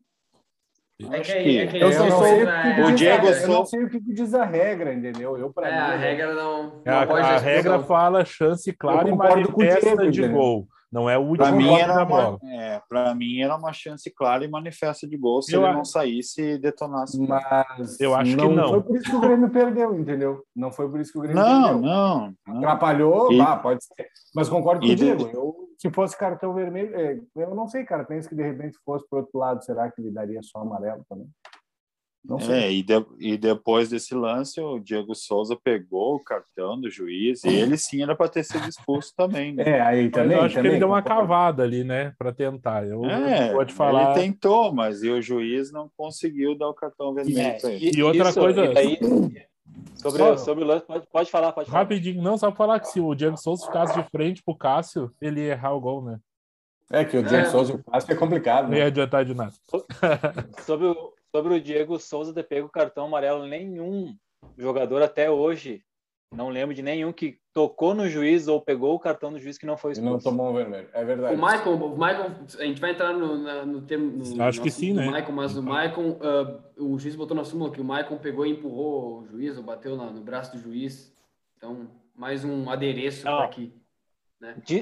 [SPEAKER 4] É
[SPEAKER 3] acho
[SPEAKER 4] que,
[SPEAKER 3] que-
[SPEAKER 4] é que
[SPEAKER 2] Eu não sei o
[SPEAKER 4] é,
[SPEAKER 2] que
[SPEAKER 3] Diego
[SPEAKER 2] a- eu não sei o que diz a regra, entendeu? Eu para
[SPEAKER 4] É,
[SPEAKER 2] mim.
[SPEAKER 4] a
[SPEAKER 2] né?
[SPEAKER 4] regra não.
[SPEAKER 1] A,
[SPEAKER 4] não pode
[SPEAKER 1] a
[SPEAKER 4] dar
[SPEAKER 1] regra fala chance clara e
[SPEAKER 2] concordo com o
[SPEAKER 1] manifesta
[SPEAKER 2] Diego,
[SPEAKER 1] de gol. Não é o
[SPEAKER 3] para
[SPEAKER 1] último
[SPEAKER 3] mim
[SPEAKER 1] toque
[SPEAKER 3] era
[SPEAKER 1] da
[SPEAKER 3] uma,
[SPEAKER 1] bola.
[SPEAKER 3] é, para mim era uma chance clara e manifesta de gol se
[SPEAKER 1] Eu
[SPEAKER 3] ele
[SPEAKER 1] a-
[SPEAKER 3] não saísse e detonasse.
[SPEAKER 2] Mas
[SPEAKER 1] Eu acho que não.
[SPEAKER 2] foi por isso que o Grêmio perdeu, entendeu? Não foi por isso que o Grêmio
[SPEAKER 3] Não,
[SPEAKER 2] perdeu.
[SPEAKER 3] não, não.
[SPEAKER 2] Atrapalhou,
[SPEAKER 3] E-
[SPEAKER 2] ah, pode ser. Mas concordo com
[SPEAKER 3] E
[SPEAKER 2] o Diego.
[SPEAKER 3] de-
[SPEAKER 2] Eu, se fosse cartão vermelho, é, eu não sei, cara. Penso que de repente fosse para outro lado, será que ele daria só amarelo também? Não sei.
[SPEAKER 3] É, e, de- e depois desse lance, o Diego Souza pegou o cartão do juiz, e ele sim era para ter sido expulso também. Né?
[SPEAKER 2] É, aí também.
[SPEAKER 1] eu acho
[SPEAKER 2] também,
[SPEAKER 1] que ele deu uma cavada ali, né? Pra tentar. Eu
[SPEAKER 3] É,
[SPEAKER 1] te falar.
[SPEAKER 3] ele tentou, mas e o juiz não conseguiu dar o cartão vermelho
[SPEAKER 5] É,
[SPEAKER 3] para ele.
[SPEAKER 1] E outra coisa-
[SPEAKER 5] e daí, sobre,
[SPEAKER 1] Só-
[SPEAKER 5] sobre o lance, pode, pode falar, pode falar.
[SPEAKER 1] Rapidinho, não, só pra falar que se o Diego Souza ficasse de frente pro Cássio, ele ia errar o gol, né?
[SPEAKER 2] É que o Diego
[SPEAKER 4] É.
[SPEAKER 2] Souza e o Cássio é complicado.
[SPEAKER 1] Não
[SPEAKER 2] Né?
[SPEAKER 1] ia adiantar de nada.
[SPEAKER 5] Sobre o, sobre o Diego Souza ter pego cartão amarelo, nenhum jogador até hoje, não lembro de nenhum que tocou no juiz ou pegou o cartão do juiz que não foi
[SPEAKER 2] E não
[SPEAKER 5] expulso.
[SPEAKER 2] tomou um vermelho. É verdade.
[SPEAKER 4] O Michael, o Michael, a gente vai entrar no, na- no termo. no-
[SPEAKER 1] Acho
[SPEAKER 4] no
[SPEAKER 1] que sim, né?
[SPEAKER 4] Michael, mas o Michael, ah, o juiz botou na súmula que o Michael pegou e empurrou o juiz, ou bateu na- no braço do juiz. Então, mais um adereço
[SPEAKER 5] Não.
[SPEAKER 4] para aqui.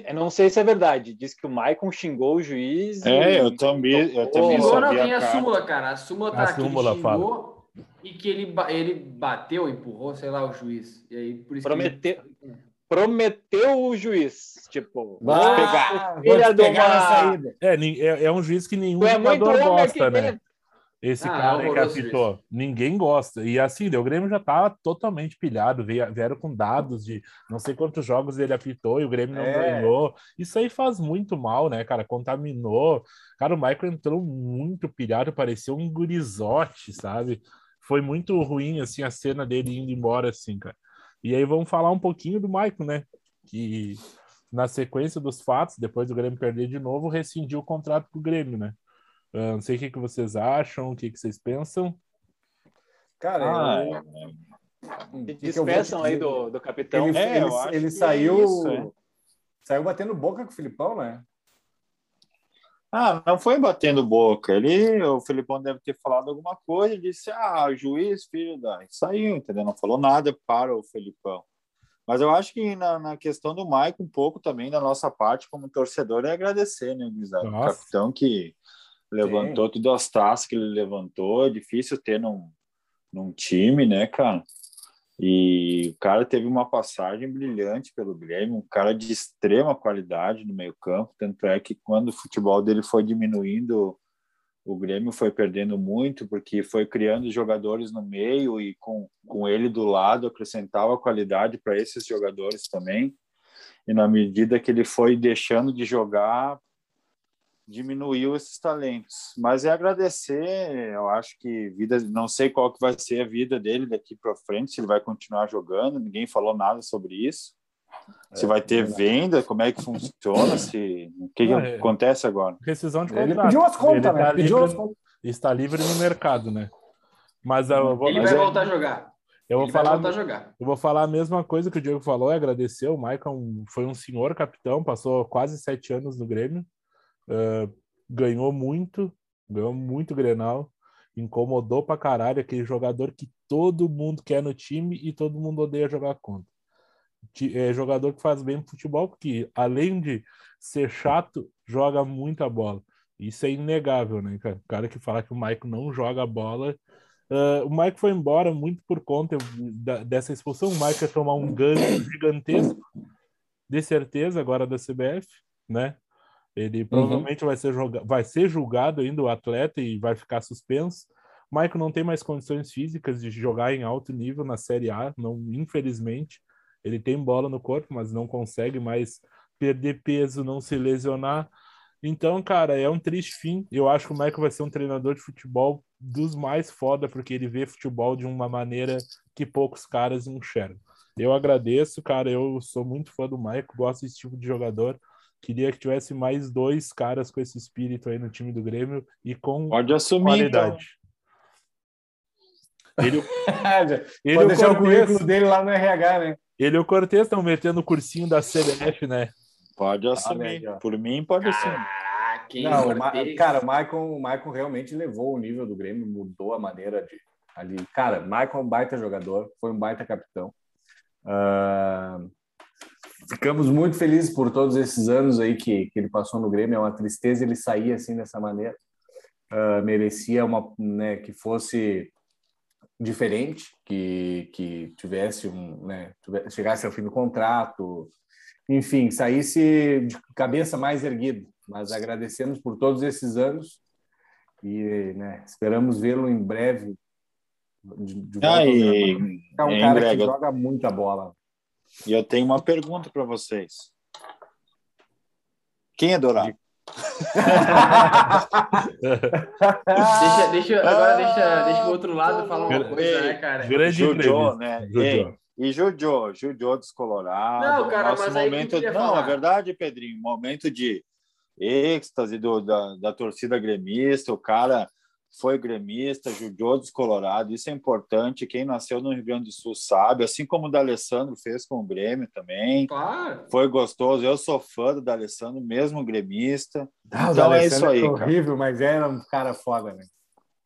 [SPEAKER 5] Eu não sei se é verdade. Diz que o Maicon xingou o juiz.
[SPEAKER 3] É,
[SPEAKER 5] e-
[SPEAKER 3] eu também, eu também só
[SPEAKER 4] não tem
[SPEAKER 3] a
[SPEAKER 4] súmula, cara. A súmula tá
[SPEAKER 1] A
[SPEAKER 4] aqui,
[SPEAKER 1] súmula
[SPEAKER 4] xingou e que ele, ele bateu, empurrou, sei lá, o juiz. E aí, por isso
[SPEAKER 5] Prometeu, prometeu o juiz. Tipo,
[SPEAKER 2] Vai
[SPEAKER 5] vou
[SPEAKER 2] pegar, vou pegar na
[SPEAKER 5] uma-
[SPEAKER 2] saída.
[SPEAKER 1] É, é, é um juiz que nenhum
[SPEAKER 5] é
[SPEAKER 1] jogador gosta, né? Esse
[SPEAKER 4] Ah,
[SPEAKER 1] cara que
[SPEAKER 4] horroroso
[SPEAKER 1] apitou. Ninguém gosta. E assim, o Grêmio já tava totalmente pilhado. Veio, vieram com dados de não sei quantos jogos ele apitou e o Grêmio não
[SPEAKER 2] É.
[SPEAKER 1] ganhou. Isso aí faz muito mal, né, cara? Contaminou. Cara, o Michael entrou muito pilhado, parecia um gurizote, sabe? Foi muito ruim, assim, a cena dele indo embora, assim, cara. E aí vamos falar um pouquinho do Michael, né? Que na sequência dos fatos, depois do Grêmio perder de novo, rescindiu o contrato com o Grêmio, né? Uh, não sei o que, que vocês acham, o que, que vocês pensam.
[SPEAKER 2] Cara,
[SPEAKER 3] Ah,
[SPEAKER 2] eu-
[SPEAKER 3] é.
[SPEAKER 2] o que
[SPEAKER 5] Despeçam aí do, do capitão.
[SPEAKER 2] Ele,
[SPEAKER 3] É,
[SPEAKER 2] ele,
[SPEAKER 3] eu acho
[SPEAKER 2] ele
[SPEAKER 3] que
[SPEAKER 2] saiu,
[SPEAKER 3] é isso, é.
[SPEAKER 2] saiu batendo boca com o Filipão, né?
[SPEAKER 3] Ah, não foi batendo boca. Ele, o Felipão deve ter falado alguma coisa e disse: Ah, juiz, filho da. E Saiu, entendeu? Não falou nada para o Felipão. Mas eu acho que na, na questão do Maicon, um pouco também da nossa parte como torcedor é agradecer, né, Guizado? O capitão que levantou tudo as taças que ele levantou. É difícil ter num, num time, né, cara? E o cara teve uma passagem brilhante pelo Grêmio, um cara de extrema qualidade no meio-campo. Tanto é que quando o futebol dele foi diminuindo, o Grêmio foi perdendo muito, porque foi criando jogadores no meio e com, com ele do lado acrescentava qualidade para esses jogadores também. E na medida que ele foi deixando de jogar, diminuiu esses talentos. Mas é agradecer, eu acho que vida, não sei qual que vai ser a vida dele daqui para frente, se ele vai continuar jogando, ninguém falou nada sobre isso. Se vai ter venda, como é que funciona, se o que, que
[SPEAKER 1] é.
[SPEAKER 3] acontece agora?
[SPEAKER 1] Rescisão de
[SPEAKER 2] Ele
[SPEAKER 1] contrato.
[SPEAKER 2] pediu as contas,
[SPEAKER 1] Ele
[SPEAKER 2] né?
[SPEAKER 1] tá
[SPEAKER 2] Pediu
[SPEAKER 1] livre-
[SPEAKER 2] as contas.
[SPEAKER 1] Está livre no mercado, né? Mas eu vou,
[SPEAKER 4] Ele
[SPEAKER 1] mas
[SPEAKER 4] vai
[SPEAKER 1] eu-
[SPEAKER 4] voltar a jogar.
[SPEAKER 1] eu vou
[SPEAKER 4] Ele
[SPEAKER 1] falar
[SPEAKER 4] a jogar.
[SPEAKER 1] Eu vou falar a mesma coisa que o Diego falou, é agradecer. O Maicon foi um senhor capitão, passou quase sete anos no Grêmio, ah, ganhou muito, ganhou muito Grenal, incomodou pra caralho aquele jogador que todo mundo quer no time e todo mundo odeia jogar contra. É jogador que faz bem pro futebol, porque além de ser chato, joga muita bola. Isso é inegável, né, cara? O cara que fala que o Maicon não joga bola Uh, o Mike foi embora muito por conta da- dessa expulsão. O Mike ia tomar um ganho gigantesco, de certeza, agora da CBF, né? Ele provavelmente vai, ser joga vai ser julgado ainda, o atleta, e vai ficar suspenso. O Mike não tem mais condições físicas de jogar em alto nível na Série A, não, infelizmente. Ele tem bola no corpo, mas não consegue mais perder peso, não se lesionar. Então, cara, é um triste fim. Eu acho que o Michael vai ser um treinador de futebol dos mais foda, porque ele vê futebol de uma maneira que poucos caras enxergam. Eu agradeço, cara. Eu sou muito fã do Michael, gosto desse tipo de jogador. Queria que tivesse mais dois caras com esse espírito aí no time do Grêmio e com
[SPEAKER 3] Pode assumir, então.
[SPEAKER 1] qualidade. Ele, ele,
[SPEAKER 2] Pode
[SPEAKER 1] e o
[SPEAKER 2] deixar o
[SPEAKER 1] Cortez,
[SPEAKER 2] currículo dele lá no RH, né?
[SPEAKER 1] ele e o Cortez estão metendo o cursinho da CBF, né?
[SPEAKER 3] Pode assumir.
[SPEAKER 2] ó.
[SPEAKER 3] Por mim, pode assumir.
[SPEAKER 4] Ah,
[SPEAKER 2] Não, o Ma- cara, o Maicon, o Maicon realmente levou o nível do Grêmio, mudou a maneira de ali. Cara, Maicon é um baita jogador, foi um baita capitão. Ah, ficamos muito felizes por todos esses anos aí que, que ele passou no Grêmio. É uma tristeza ele sair assim dessa maneira. Ah, merecia uma, né, que fosse diferente, que, que tivesse um, né, tivesse- chegasse ao fim do contrato, enfim, saísse de cabeça mais erguida. Mas agradecemos por todos esses anos e né, esperamos vê-lo em breve. De, de
[SPEAKER 3] Ah, e,
[SPEAKER 2] é um cara que joga muita bola.
[SPEAKER 3] E eu tenho uma pergunta para vocês. Quem é Dourado?
[SPEAKER 4] Deixa, deixa, agora deixa, deixa o outro lado falar uma coisa, né, cara?
[SPEAKER 1] Grande
[SPEAKER 3] Jojo, né?
[SPEAKER 1] Jojo.
[SPEAKER 3] Ei, e Jojo, Jojo descolorado.
[SPEAKER 4] Não, cara,
[SPEAKER 3] Nosso
[SPEAKER 4] mas
[SPEAKER 3] momento, não,
[SPEAKER 4] falar.
[SPEAKER 3] é verdade, Pedrinho, momento de êxtase do, da, da torcida gremista, o cara foi gremista, Jojo descolorado, isso é importante, quem nasceu no Rio Grande do Sul sabe, assim como o D'Alessandro fez com o Grêmio também,
[SPEAKER 4] Claro.
[SPEAKER 3] foi gostoso, eu sou fã do D'Alessandro, mesmo gremista,
[SPEAKER 2] Ah, o
[SPEAKER 3] Então é isso aí, cara.
[SPEAKER 2] horrível, mas era um cara foda, né?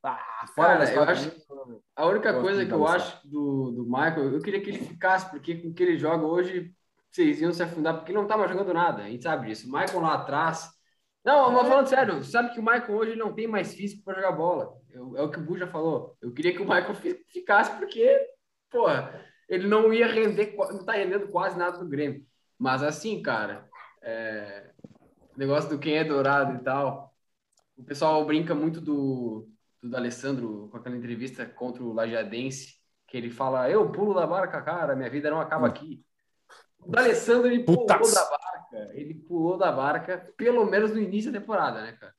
[SPEAKER 2] Ah, fora
[SPEAKER 4] Cara, eu acho-
[SPEAKER 2] linhas,
[SPEAKER 4] A única coisa que eu acho do, do Michael, eu queria que ele ficasse, porque com o que ele joga hoje, vocês iam se afundar, porque ele não tá mais jogando nada, a gente sabe disso. O Michael lá atrás. Não, mas falando sério, sabe que o Michael hoje não tem mais físico para jogar bola. Eu- é o que o Bu já falou. Eu queria que o Michael fi- ficasse, porque, porra, ele não ia render, não tá rendendo quase nada do Grêmio. Mas assim, cara, é, o negócio do quem é dourado e tal, o pessoal brinca muito do, do Alessandro com aquela entrevista contra o Lajadense, que ele fala, eu pulo da barca, cara, minha vida não acaba aqui. O D'Alessandro, ele pulou da barca, ele pulou da barca, pelo menos no início da temporada, né, cara?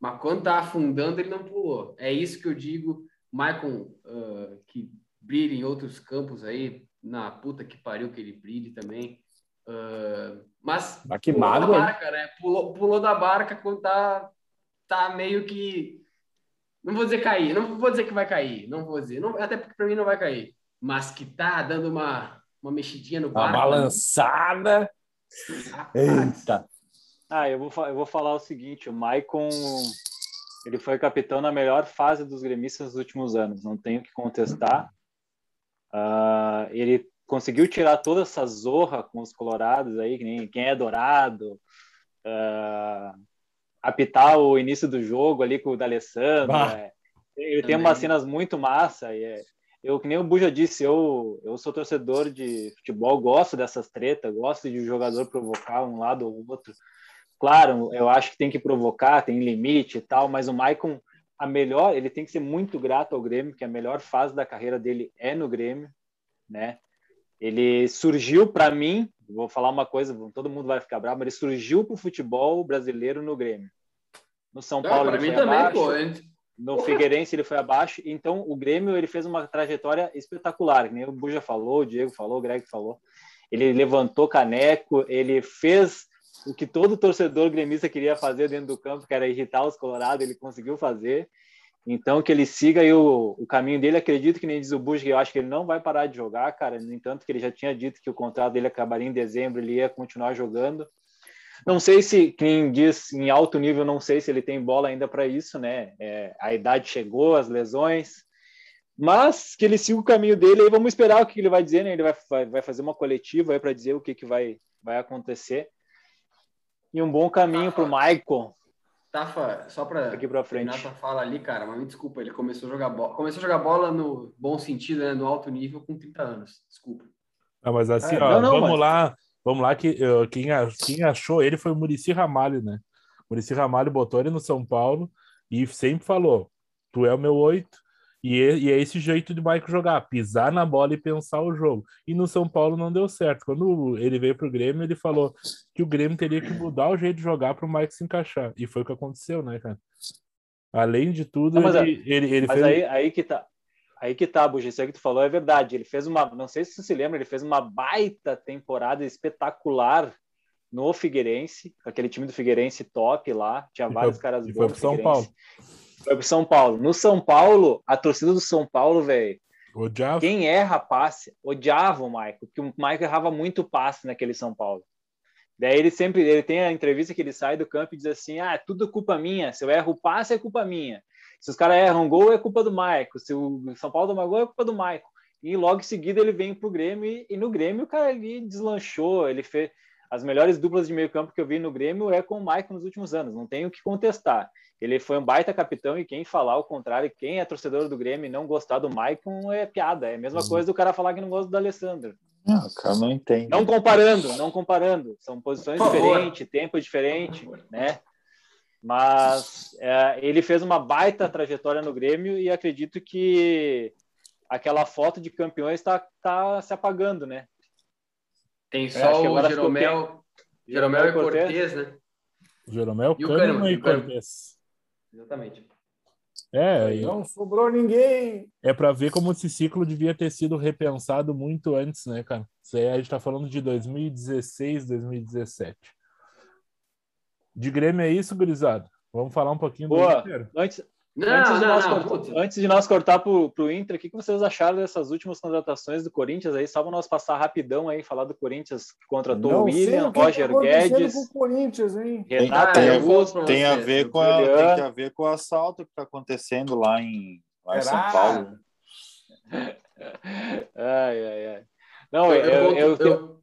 [SPEAKER 4] Mas quando tá afundando, ele não pulou. É isso que eu digo, Michael, ah, que brilha em outros campos aí, na puta que pariu que ele brilhe também. Ah, mas
[SPEAKER 2] Ah, que
[SPEAKER 4] pulou da
[SPEAKER 2] mágoa,
[SPEAKER 4] barca, né? Pulou, pulou da barca quando tá, tá meio que. Não vou dizer cair, não vou dizer que vai cair, não vou dizer, não- até porque para mim não vai cair, mas que tá dando uma, uma mexidinha no
[SPEAKER 2] Uma
[SPEAKER 4] barco.
[SPEAKER 2] balançada. Eita.
[SPEAKER 5] Ah, eu vou, eu vou falar o seguinte: o Maicon ele foi capitão na melhor fase dos gremistas nos últimos anos, não tenho que contestar. Ah, ele conseguiu tirar toda essa zorra com os colorados aí, que nem quem é dourado, ah, apitar o início do jogo ali com o D'Alessandro.
[SPEAKER 2] Bah.
[SPEAKER 5] é. Ele tem
[SPEAKER 4] Também.
[SPEAKER 5] umas cenas muito massa. E é, eu, que nem o Buja disse, eu, eu sou torcedor de futebol, gosto dessas tretas, gosto de o jogador provocar um lado ou outro. Claro, eu acho que tem que provocar, tem limite e tal, mas o Maicon, a melhor, ele tem que ser muito grato ao Grêmio, que a melhor fase da carreira dele é no Grêmio, né? Ele surgiu para mim, vou falar uma coisa, todo mundo vai ficar bravo, mas ele surgiu para o futebol brasileiro no Grêmio. No São
[SPEAKER 4] Ah,
[SPEAKER 5] Paulo
[SPEAKER 4] pra
[SPEAKER 5] ele
[SPEAKER 4] mim também,
[SPEAKER 5] abaixo,
[SPEAKER 4] pô.
[SPEAKER 5] No Figueirense ele foi abaixo, então o Grêmio ele fez uma trajetória espetacular, que nem o Buja falou, o Diego falou, o Greg falou. Ele levantou caneco, ele fez o que todo torcedor gremista queria fazer dentro do campo, que era irritar os colorados, ele conseguiu fazer. Então que ele siga o, o caminho dele, acredito que nem diz o Buja, que eu acho que ele não vai parar de jogar, cara, no entanto que ele já tinha dito que o contrato dele acabaria em dezembro, ele ia continuar jogando. Não sei se, quem diz em alto nível, não sei se ele tem bola ainda para isso, né? É, a idade chegou, as lesões, mas que ele siga o caminho dele e vamos esperar o que ele vai dizer, né? Ele vai, vai, vai fazer uma coletiva para dizer o que, que vai, vai acontecer. E um bom caminho para o Michael
[SPEAKER 4] Tafa, só pra
[SPEAKER 5] aqui para frente.
[SPEAKER 4] Renata fala ali, cara, mas me desculpa, ele começou a jogar bola. Começou a jogar bola no bom sentido, né? No alto nível com 30 anos. Desculpa.
[SPEAKER 1] Ah, mas assim,
[SPEAKER 5] É,
[SPEAKER 1] ó,
[SPEAKER 5] não, não,
[SPEAKER 1] vamos
[SPEAKER 5] mas-
[SPEAKER 1] lá, vamos lá que eu- quem, quem achou ele foi o Murici Ramalho, né? O Murici Ramalho botou ele no São Paulo e sempre falou: tu é o meu oito. E é, e é esse jeito de Maico jogar, pisar na bola e pensar o jogo. E no São Paulo não deu certo. Quando ele veio pro Grêmio, ele falou que o Grêmio teria que mudar o jeito de jogar para o Maico se encaixar. E foi o que aconteceu, né, cara? Além de tudo,
[SPEAKER 5] Não, mas
[SPEAKER 1] ele, ele, ele
[SPEAKER 5] Mas
[SPEAKER 1] fez.
[SPEAKER 5] aí, aí que tá. Aí que tá, Bugi, isso aí que tu falou é verdade. Ele fez uma, não sei se você se lembra, ele fez uma baita temporada espetacular no Figueirense, aquele time do Figueirense top lá, tinha
[SPEAKER 1] E
[SPEAKER 5] vários
[SPEAKER 1] foi-
[SPEAKER 5] caras bons.
[SPEAKER 1] foi pro São
[SPEAKER 5] Figueirense. Foi pro São Paulo. No São Paulo, a torcida do São Paulo, velho,
[SPEAKER 1] Odiava.
[SPEAKER 5] quem erra passe, odiava o Michael, porque o Michael errava muito passe naquele São Paulo. Daí ele sempre, ele tem a entrevista que ele sai do campo e diz assim, ah, é tudo culpa minha, se eu erro o passe é culpa minha. Se os caras erram gol, é culpa do Michael. Se o São Paulo toma gol, é culpa do Michael. E logo em seguida ele vem pro Grêmio e, e no Grêmio o cara ali deslanchou, ele fez as melhores duplas de meio campo que eu vi no Grêmio é com o Michael nos últimos anos, não tenho o que contestar. Ele foi um baita capitão e quem falar o contrário, quem é torcedor do Grêmio e não gostar do Michael é piada. É a mesma coisa do cara falar que não gosta do Alessandro.
[SPEAKER 3] Não, o cara não entende.
[SPEAKER 5] Não comparando, não comparando. São posições diferentes, tempo diferente, né? Mas é, ele fez uma baita trajetória no Grêmio e acredito que aquela foto de campeões está tá se apagando, né?
[SPEAKER 4] Tem
[SPEAKER 5] que
[SPEAKER 4] só o
[SPEAKER 5] agora ficou
[SPEAKER 4] Jeromel, Jeromel e Cortez, né?
[SPEAKER 1] Jeromel,
[SPEAKER 4] E o
[SPEAKER 1] Kahneman, e
[SPEAKER 4] o.
[SPEAKER 1] Cortez.
[SPEAKER 4] Exatamente.
[SPEAKER 1] É, e-
[SPEAKER 2] Não sobrou ninguém.
[SPEAKER 1] é para ver como esse ciclo devia ter sido repensado muito antes, né, cara? Isso aí a gente tá falando de 2016, 2017. De Grêmio é isso, gurizada. Vamos falar um pouquinho
[SPEAKER 5] Boa.
[SPEAKER 1] do Inter.
[SPEAKER 5] Antes,
[SPEAKER 4] Não,
[SPEAKER 5] antes, de
[SPEAKER 4] não,
[SPEAKER 5] nós
[SPEAKER 4] não,
[SPEAKER 5] cortar, antes de nós cortar pro, pro Inter, o que, que vocês acharam dessas últimas contratações do Corinthians aí? Só para nós passar rapidão aí, falar do Corinthians que contratou o
[SPEAKER 2] Não sei
[SPEAKER 5] William,
[SPEAKER 2] o que
[SPEAKER 5] Roger
[SPEAKER 2] tá
[SPEAKER 5] Guedes,
[SPEAKER 2] com o Corinthians, hein?
[SPEAKER 3] Tem,
[SPEAKER 5] Renato
[SPEAKER 3] tem, tem a ver com a, tem que a ver com o assalto que está acontecendo lá em, lá em São? Paulo.
[SPEAKER 5] Ai, ai, ai. Não,
[SPEAKER 4] Eu,
[SPEAKER 5] eu,
[SPEAKER 4] eu
[SPEAKER 5] eu-
[SPEAKER 4] conto-
[SPEAKER 5] eu-
[SPEAKER 4] eu-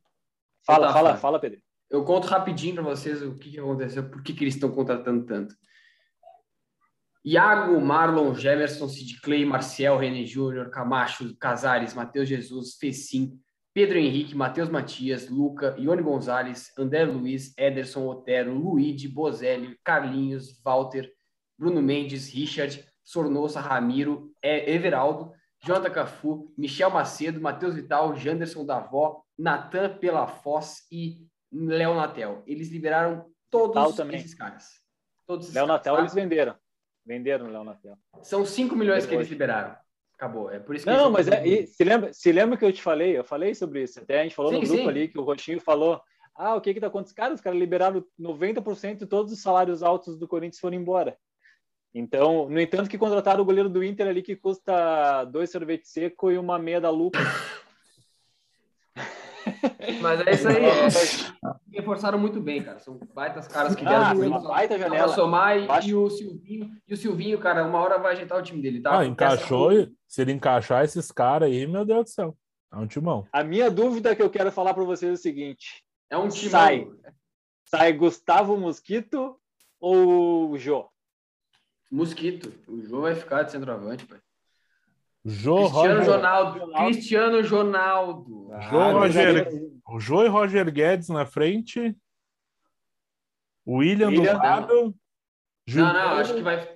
[SPEAKER 5] fala,
[SPEAKER 4] Tá,
[SPEAKER 5] fala,
[SPEAKER 4] fala.
[SPEAKER 5] fala, Pedro.
[SPEAKER 4] Eu conto rapidinho para vocês o que, que aconteceu, por que, que eles estão contratando tanto. Iago, Marlon, Jefferson, Sid Clay, Marcial, René Júnior, Camacho, Casares, Matheus Jesus, Fecim, Pedro Henrique, Matheus Matias, Luca, Ione Gonzalez, André Luiz, Ederson Otero, Luigi, Bozelli, Carlinhos, Walter, Bruno Mendes, Richard, Sornosa, Ramiro, Everaldo, Jonathan Cafu, Michel Macedo, Matheus Vital, Janderson Davó, Natan Pelafoz e Léo Natel. Eles liberaram todos esses caras. Todos esses
[SPEAKER 5] Léo
[SPEAKER 4] caras,
[SPEAKER 5] Natel
[SPEAKER 4] tá?
[SPEAKER 5] eles venderam. Venderam o Léo Natel.
[SPEAKER 4] São 5 milhões que
[SPEAKER 5] Depois.
[SPEAKER 4] eles liberaram. Acabou. É por isso que
[SPEAKER 5] Não, mas é, e se, lembra, se lembra que eu te falei? Eu falei sobre isso. Até a gente falou
[SPEAKER 4] Sim,
[SPEAKER 5] no grupo
[SPEAKER 4] sim.
[SPEAKER 5] ali que o Roxinho falou. Ah, o que que tá acontecendo? Cara, os caras liberaram 90% de todos os salários altos do Corinthians foram embora. Então, no entanto, que contrataram o goleiro do Inter ali que custa dois sorvetes secos e uma meia da Lupa.
[SPEAKER 4] Mas é isso aí. É. Reforçaram muito bem, cara. São baitas caras que vieram
[SPEAKER 5] Ah,
[SPEAKER 4] do
[SPEAKER 5] uma
[SPEAKER 4] Corinthians.
[SPEAKER 5] baita
[SPEAKER 4] pra
[SPEAKER 5] janela.
[SPEAKER 4] somar e, e o Silvinho, e o Silvinho, cara, uma hora vai ajeitar o time dele, tá?
[SPEAKER 1] Ah, encaixou.
[SPEAKER 4] essa-
[SPEAKER 1] Se ele encaixar esses caras aí, meu Deus do céu. É um timão.
[SPEAKER 5] A minha dúvida que eu quero falar para vocês é o seguinte:
[SPEAKER 4] É um time.
[SPEAKER 5] Sai. sai Gustavo Mosquito ou o Jô?
[SPEAKER 4] Mosquito. O Jô vai ficar de centroavante, pai.
[SPEAKER 1] Jô,
[SPEAKER 4] Cristiano
[SPEAKER 1] Roger,
[SPEAKER 4] Ronaldo. Cristiano Ronaldo.
[SPEAKER 1] Jô,
[SPEAKER 2] Ah,
[SPEAKER 1] Roger, o Jô e Roger Guedes na frente. William,
[SPEAKER 5] William,
[SPEAKER 1] do lado.
[SPEAKER 4] Não,
[SPEAKER 1] Juliano,
[SPEAKER 4] não, acho que vai. eu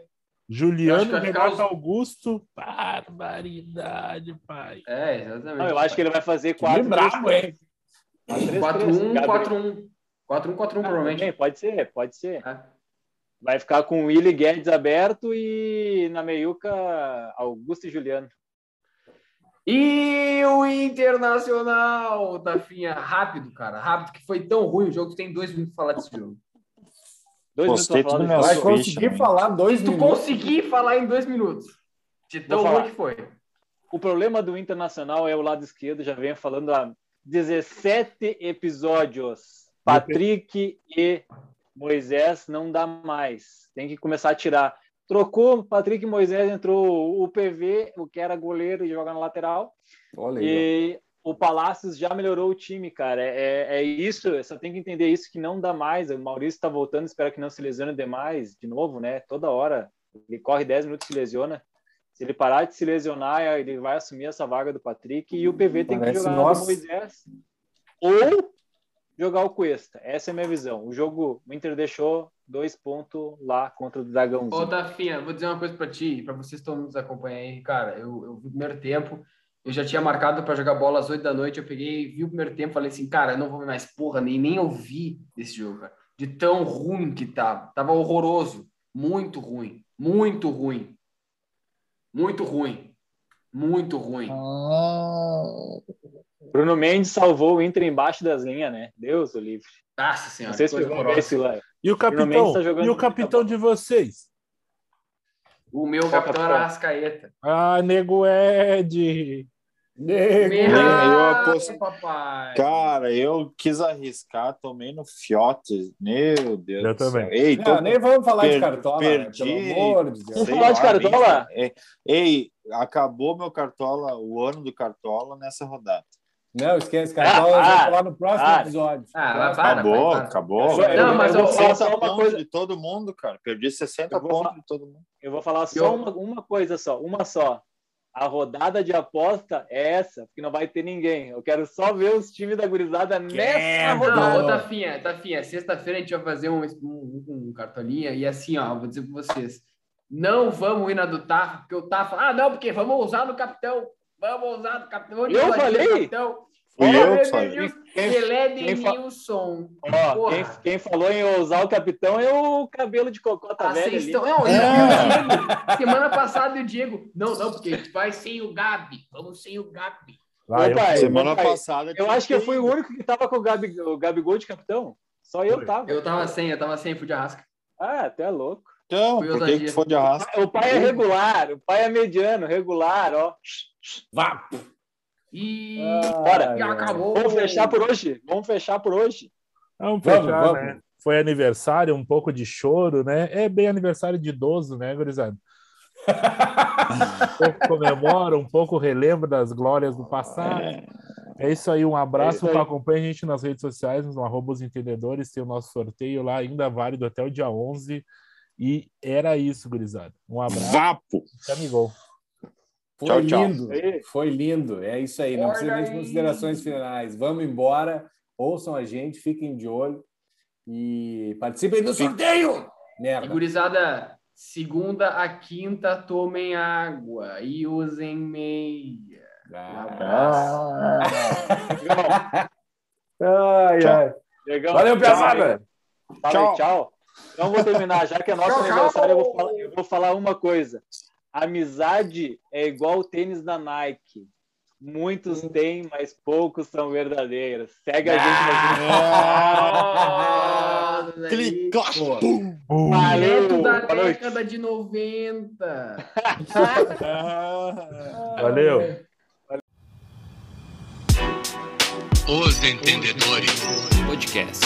[SPEAKER 1] Juliano
[SPEAKER 4] acho que vai
[SPEAKER 1] Renato
[SPEAKER 4] os-
[SPEAKER 1] Augusto. Barbaridade, pai.
[SPEAKER 4] É, exatamente.
[SPEAKER 5] Não, eu acho que ele vai fazer
[SPEAKER 2] Que
[SPEAKER 5] 4
[SPEAKER 2] brabo, hein?
[SPEAKER 4] 4-1,
[SPEAKER 5] Gabriel.
[SPEAKER 4] 4-1. 4-1, 4-1,
[SPEAKER 5] Ah,
[SPEAKER 4] provavelmente.
[SPEAKER 5] Pode ser, pode ser.
[SPEAKER 4] É.
[SPEAKER 5] Vai ficar com o Willi Guedes aberto e na meiuca Augusto e Juliano.
[SPEAKER 4] E o Internacional, Tafinha, rápido, cara, rápido, que foi tão ruim o jogo, tu tem dois minutos pra falar desse jogo.
[SPEAKER 5] Dois
[SPEAKER 3] Postei
[SPEAKER 5] minutos pra falar
[SPEAKER 2] Vai conseguir
[SPEAKER 3] né?
[SPEAKER 2] falar dois
[SPEAKER 4] Tu
[SPEAKER 2] minutos.
[SPEAKER 4] conseguir falar em dois minutos. De tão ruim que foi.
[SPEAKER 5] O problema do Internacional é o lado esquerdo, já venho falando há 17 episódios. Patrick e Moisés não dá mais. Tem que começar a tirar. Trocou Patrick Moisés, entrou o PV, o que era goleiro e joga na lateral.
[SPEAKER 2] Olha aí.
[SPEAKER 5] E o Palácios já melhorou o time, cara. É, é isso, só tem que entender isso que não dá mais. O Maurício está voltando, espero que não se lesione demais, de novo, né? Toda hora. Ele corre 10 minutos e se lesiona. Se ele parar de se lesionar, ele vai assumir essa vaga do Patrick e o PV tem que jogar
[SPEAKER 2] nossa.
[SPEAKER 5] o Moisés. Ou jogar o Cuesta. Essa é a minha visão. O jogo, o Inter deixou dois pontos lá contra o Dragãozinho.
[SPEAKER 4] Ô, Tafinha, vou dizer uma coisa pra ti, pra vocês que estão nos acompanhando aí. Cara, eu, eu vi o primeiro tempo, eu já tinha marcado pra jogar bola às 8 da noite, eu peguei, vi o primeiro tempo, falei assim, cara, eu não vou ver mais porra, nem, nem ouvi desse jogo, cara. De tão ruim que tava. Tava horroroso. Muito ruim. Muito ruim. Muito ruim. Muito ruim.
[SPEAKER 5] Bruno Mendes salvou o Inter embaixo das linhas, né? Deus o livre.
[SPEAKER 4] Nossa senhora,
[SPEAKER 5] Não sei se
[SPEAKER 4] coisa horrorosa.
[SPEAKER 5] esse lá.
[SPEAKER 1] E o capitão?
[SPEAKER 5] Tá
[SPEAKER 1] e o capitão de vocês?
[SPEAKER 4] O meu
[SPEAKER 5] Qual
[SPEAKER 4] capitão
[SPEAKER 5] capitão?
[SPEAKER 4] era Rascaeta.
[SPEAKER 1] Ah, nego Ed.
[SPEAKER 2] Nego.
[SPEAKER 3] eu aposto-
[SPEAKER 4] papai.
[SPEAKER 3] Cara, eu quis arriscar, tomei no fiote. Meu Deus
[SPEAKER 1] Eu também.
[SPEAKER 3] Ei,
[SPEAKER 2] Não,
[SPEAKER 3] tô-
[SPEAKER 2] nem vamos falar de
[SPEAKER 3] per-
[SPEAKER 2] cartola, né?
[SPEAKER 3] perdi.
[SPEAKER 2] pelo amor de Deus.
[SPEAKER 5] Vamos
[SPEAKER 3] sei
[SPEAKER 5] falar de Cartola?
[SPEAKER 3] é, Ei, acabou meu cartola, o ano do cartola nessa rodada.
[SPEAKER 2] Não, esquece, cartola,
[SPEAKER 5] Ah,
[SPEAKER 2] eu vou
[SPEAKER 5] ah,
[SPEAKER 2] falar no próximo
[SPEAKER 5] ah.
[SPEAKER 2] episódio.
[SPEAKER 4] Ah, vai, para,
[SPEAKER 3] acabou,
[SPEAKER 4] vai, para.
[SPEAKER 3] acabou.
[SPEAKER 5] Eu-
[SPEAKER 4] Não, mas
[SPEAKER 5] eu
[SPEAKER 4] eu-
[SPEAKER 5] vou falar
[SPEAKER 3] 60
[SPEAKER 5] só uma
[SPEAKER 3] pontos
[SPEAKER 5] coisa.
[SPEAKER 3] de todo mundo, cara. Perdi 60
[SPEAKER 5] Eu vou
[SPEAKER 3] pontos de todo mundo.
[SPEAKER 5] Eu vou falar só
[SPEAKER 4] Eu-
[SPEAKER 5] uma, uma coisa só, uma só. A rodada de aposta é essa, porque não vai ter ninguém. Eu quero só ver os times da gurizada nessa
[SPEAKER 2] Quero.
[SPEAKER 5] rodada.
[SPEAKER 4] Não, ô,
[SPEAKER 2] Não.
[SPEAKER 4] Tafinha, Tafinha, sexta-feira a gente vai fazer um, um, um cartolinha e assim, ó, vou dizer pra vocês. Não vamos ir na do Tafa, porque o Tafa, ah, não, porque vamos usar no capitão. Vamos usar no capitão.
[SPEAKER 5] Eu falei?
[SPEAKER 4] Capitão.
[SPEAKER 3] Fui eu que falei.
[SPEAKER 4] Pelé
[SPEAKER 5] quem fa-
[SPEAKER 4] Denilson.
[SPEAKER 5] Ó, quem, quem falou em usar o capitão é o cabelo de cocota
[SPEAKER 4] Ah,
[SPEAKER 5] velha
[SPEAKER 4] vocês
[SPEAKER 5] ali.
[SPEAKER 4] estão... Não, e
[SPEAKER 2] É.
[SPEAKER 4] Diego, semana passada e o Diego, não, não, porque a gente vai sem o Gabi, vamos sem o Gabi.
[SPEAKER 1] Vai,
[SPEAKER 5] pai,
[SPEAKER 3] Semana
[SPEAKER 5] pai,
[SPEAKER 3] passada.
[SPEAKER 5] Eu acho que eu fui o único que tava com o, Gabi, o Gabigol de capitão. Só eu
[SPEAKER 1] Foi.
[SPEAKER 5] tava.
[SPEAKER 4] Eu tava sem, eu tava sem, fui de arrasca.
[SPEAKER 5] Ah, até louco.
[SPEAKER 3] Então, por que, que foi de arrasto?
[SPEAKER 5] O pai é regular, o pai é mediano, regular, ó.
[SPEAKER 2] Vá.
[SPEAKER 4] E,
[SPEAKER 5] Bora.
[SPEAKER 4] e acabou.
[SPEAKER 5] Vamos fechar por hoje. Vamos fechar por hoje.
[SPEAKER 1] Vamos
[SPEAKER 2] Vamos,
[SPEAKER 1] fechar,
[SPEAKER 2] vamos.
[SPEAKER 1] né? Foi aniversário, um pouco de choro, né? É bem aniversário de idoso, né, gurizada? Um pouco comemora, um pouco relembra das glórias do passado. É isso aí, um
[SPEAKER 5] É
[SPEAKER 1] abraço.
[SPEAKER 5] aí.
[SPEAKER 1] Acompanhe a gente nas redes sociais, no arroba os entendedores. Tem o nosso sorteio lá, ainda válido até o dia 11. E era isso, gurizada. Um abraço.
[SPEAKER 3] Vapo!
[SPEAKER 1] Até amigol.
[SPEAKER 2] Foi
[SPEAKER 3] Tchau, tchau.
[SPEAKER 2] lindo.
[SPEAKER 5] Aí.
[SPEAKER 2] Foi lindo. É isso aí. Não
[SPEAKER 4] Olha
[SPEAKER 2] precisa nem de considerações finais. Vamos embora. Ouçam a gente, fiquem de olho e participem do sorteio.
[SPEAKER 4] E
[SPEAKER 2] Merda.
[SPEAKER 4] gurizada, segunda a quinta, tomem água e usem meia. Um
[SPEAKER 2] Ah.
[SPEAKER 4] abraço.
[SPEAKER 2] Ai,
[SPEAKER 3] Tchau.
[SPEAKER 2] ai.
[SPEAKER 5] Legal.
[SPEAKER 2] Valeu,
[SPEAKER 5] Tchau,
[SPEAKER 2] pesada.
[SPEAKER 3] Tchau.
[SPEAKER 5] tchau. Então vou terminar, já que é nosso
[SPEAKER 4] Tchau, tchau.
[SPEAKER 5] aniversário, eu vou, falar, eu vou falar uma coisa. Amizade é igual o tênis da Nike. Muitos têm, mas poucos são verdadeiros. Segue a gente
[SPEAKER 4] Ah, aí,
[SPEAKER 3] Clicou.
[SPEAKER 4] pô.
[SPEAKER 5] Valeu,
[SPEAKER 4] da
[SPEAKER 5] boa noite.
[SPEAKER 4] década de 90.
[SPEAKER 1] Valeu.
[SPEAKER 7] Os Entendedores Podcast.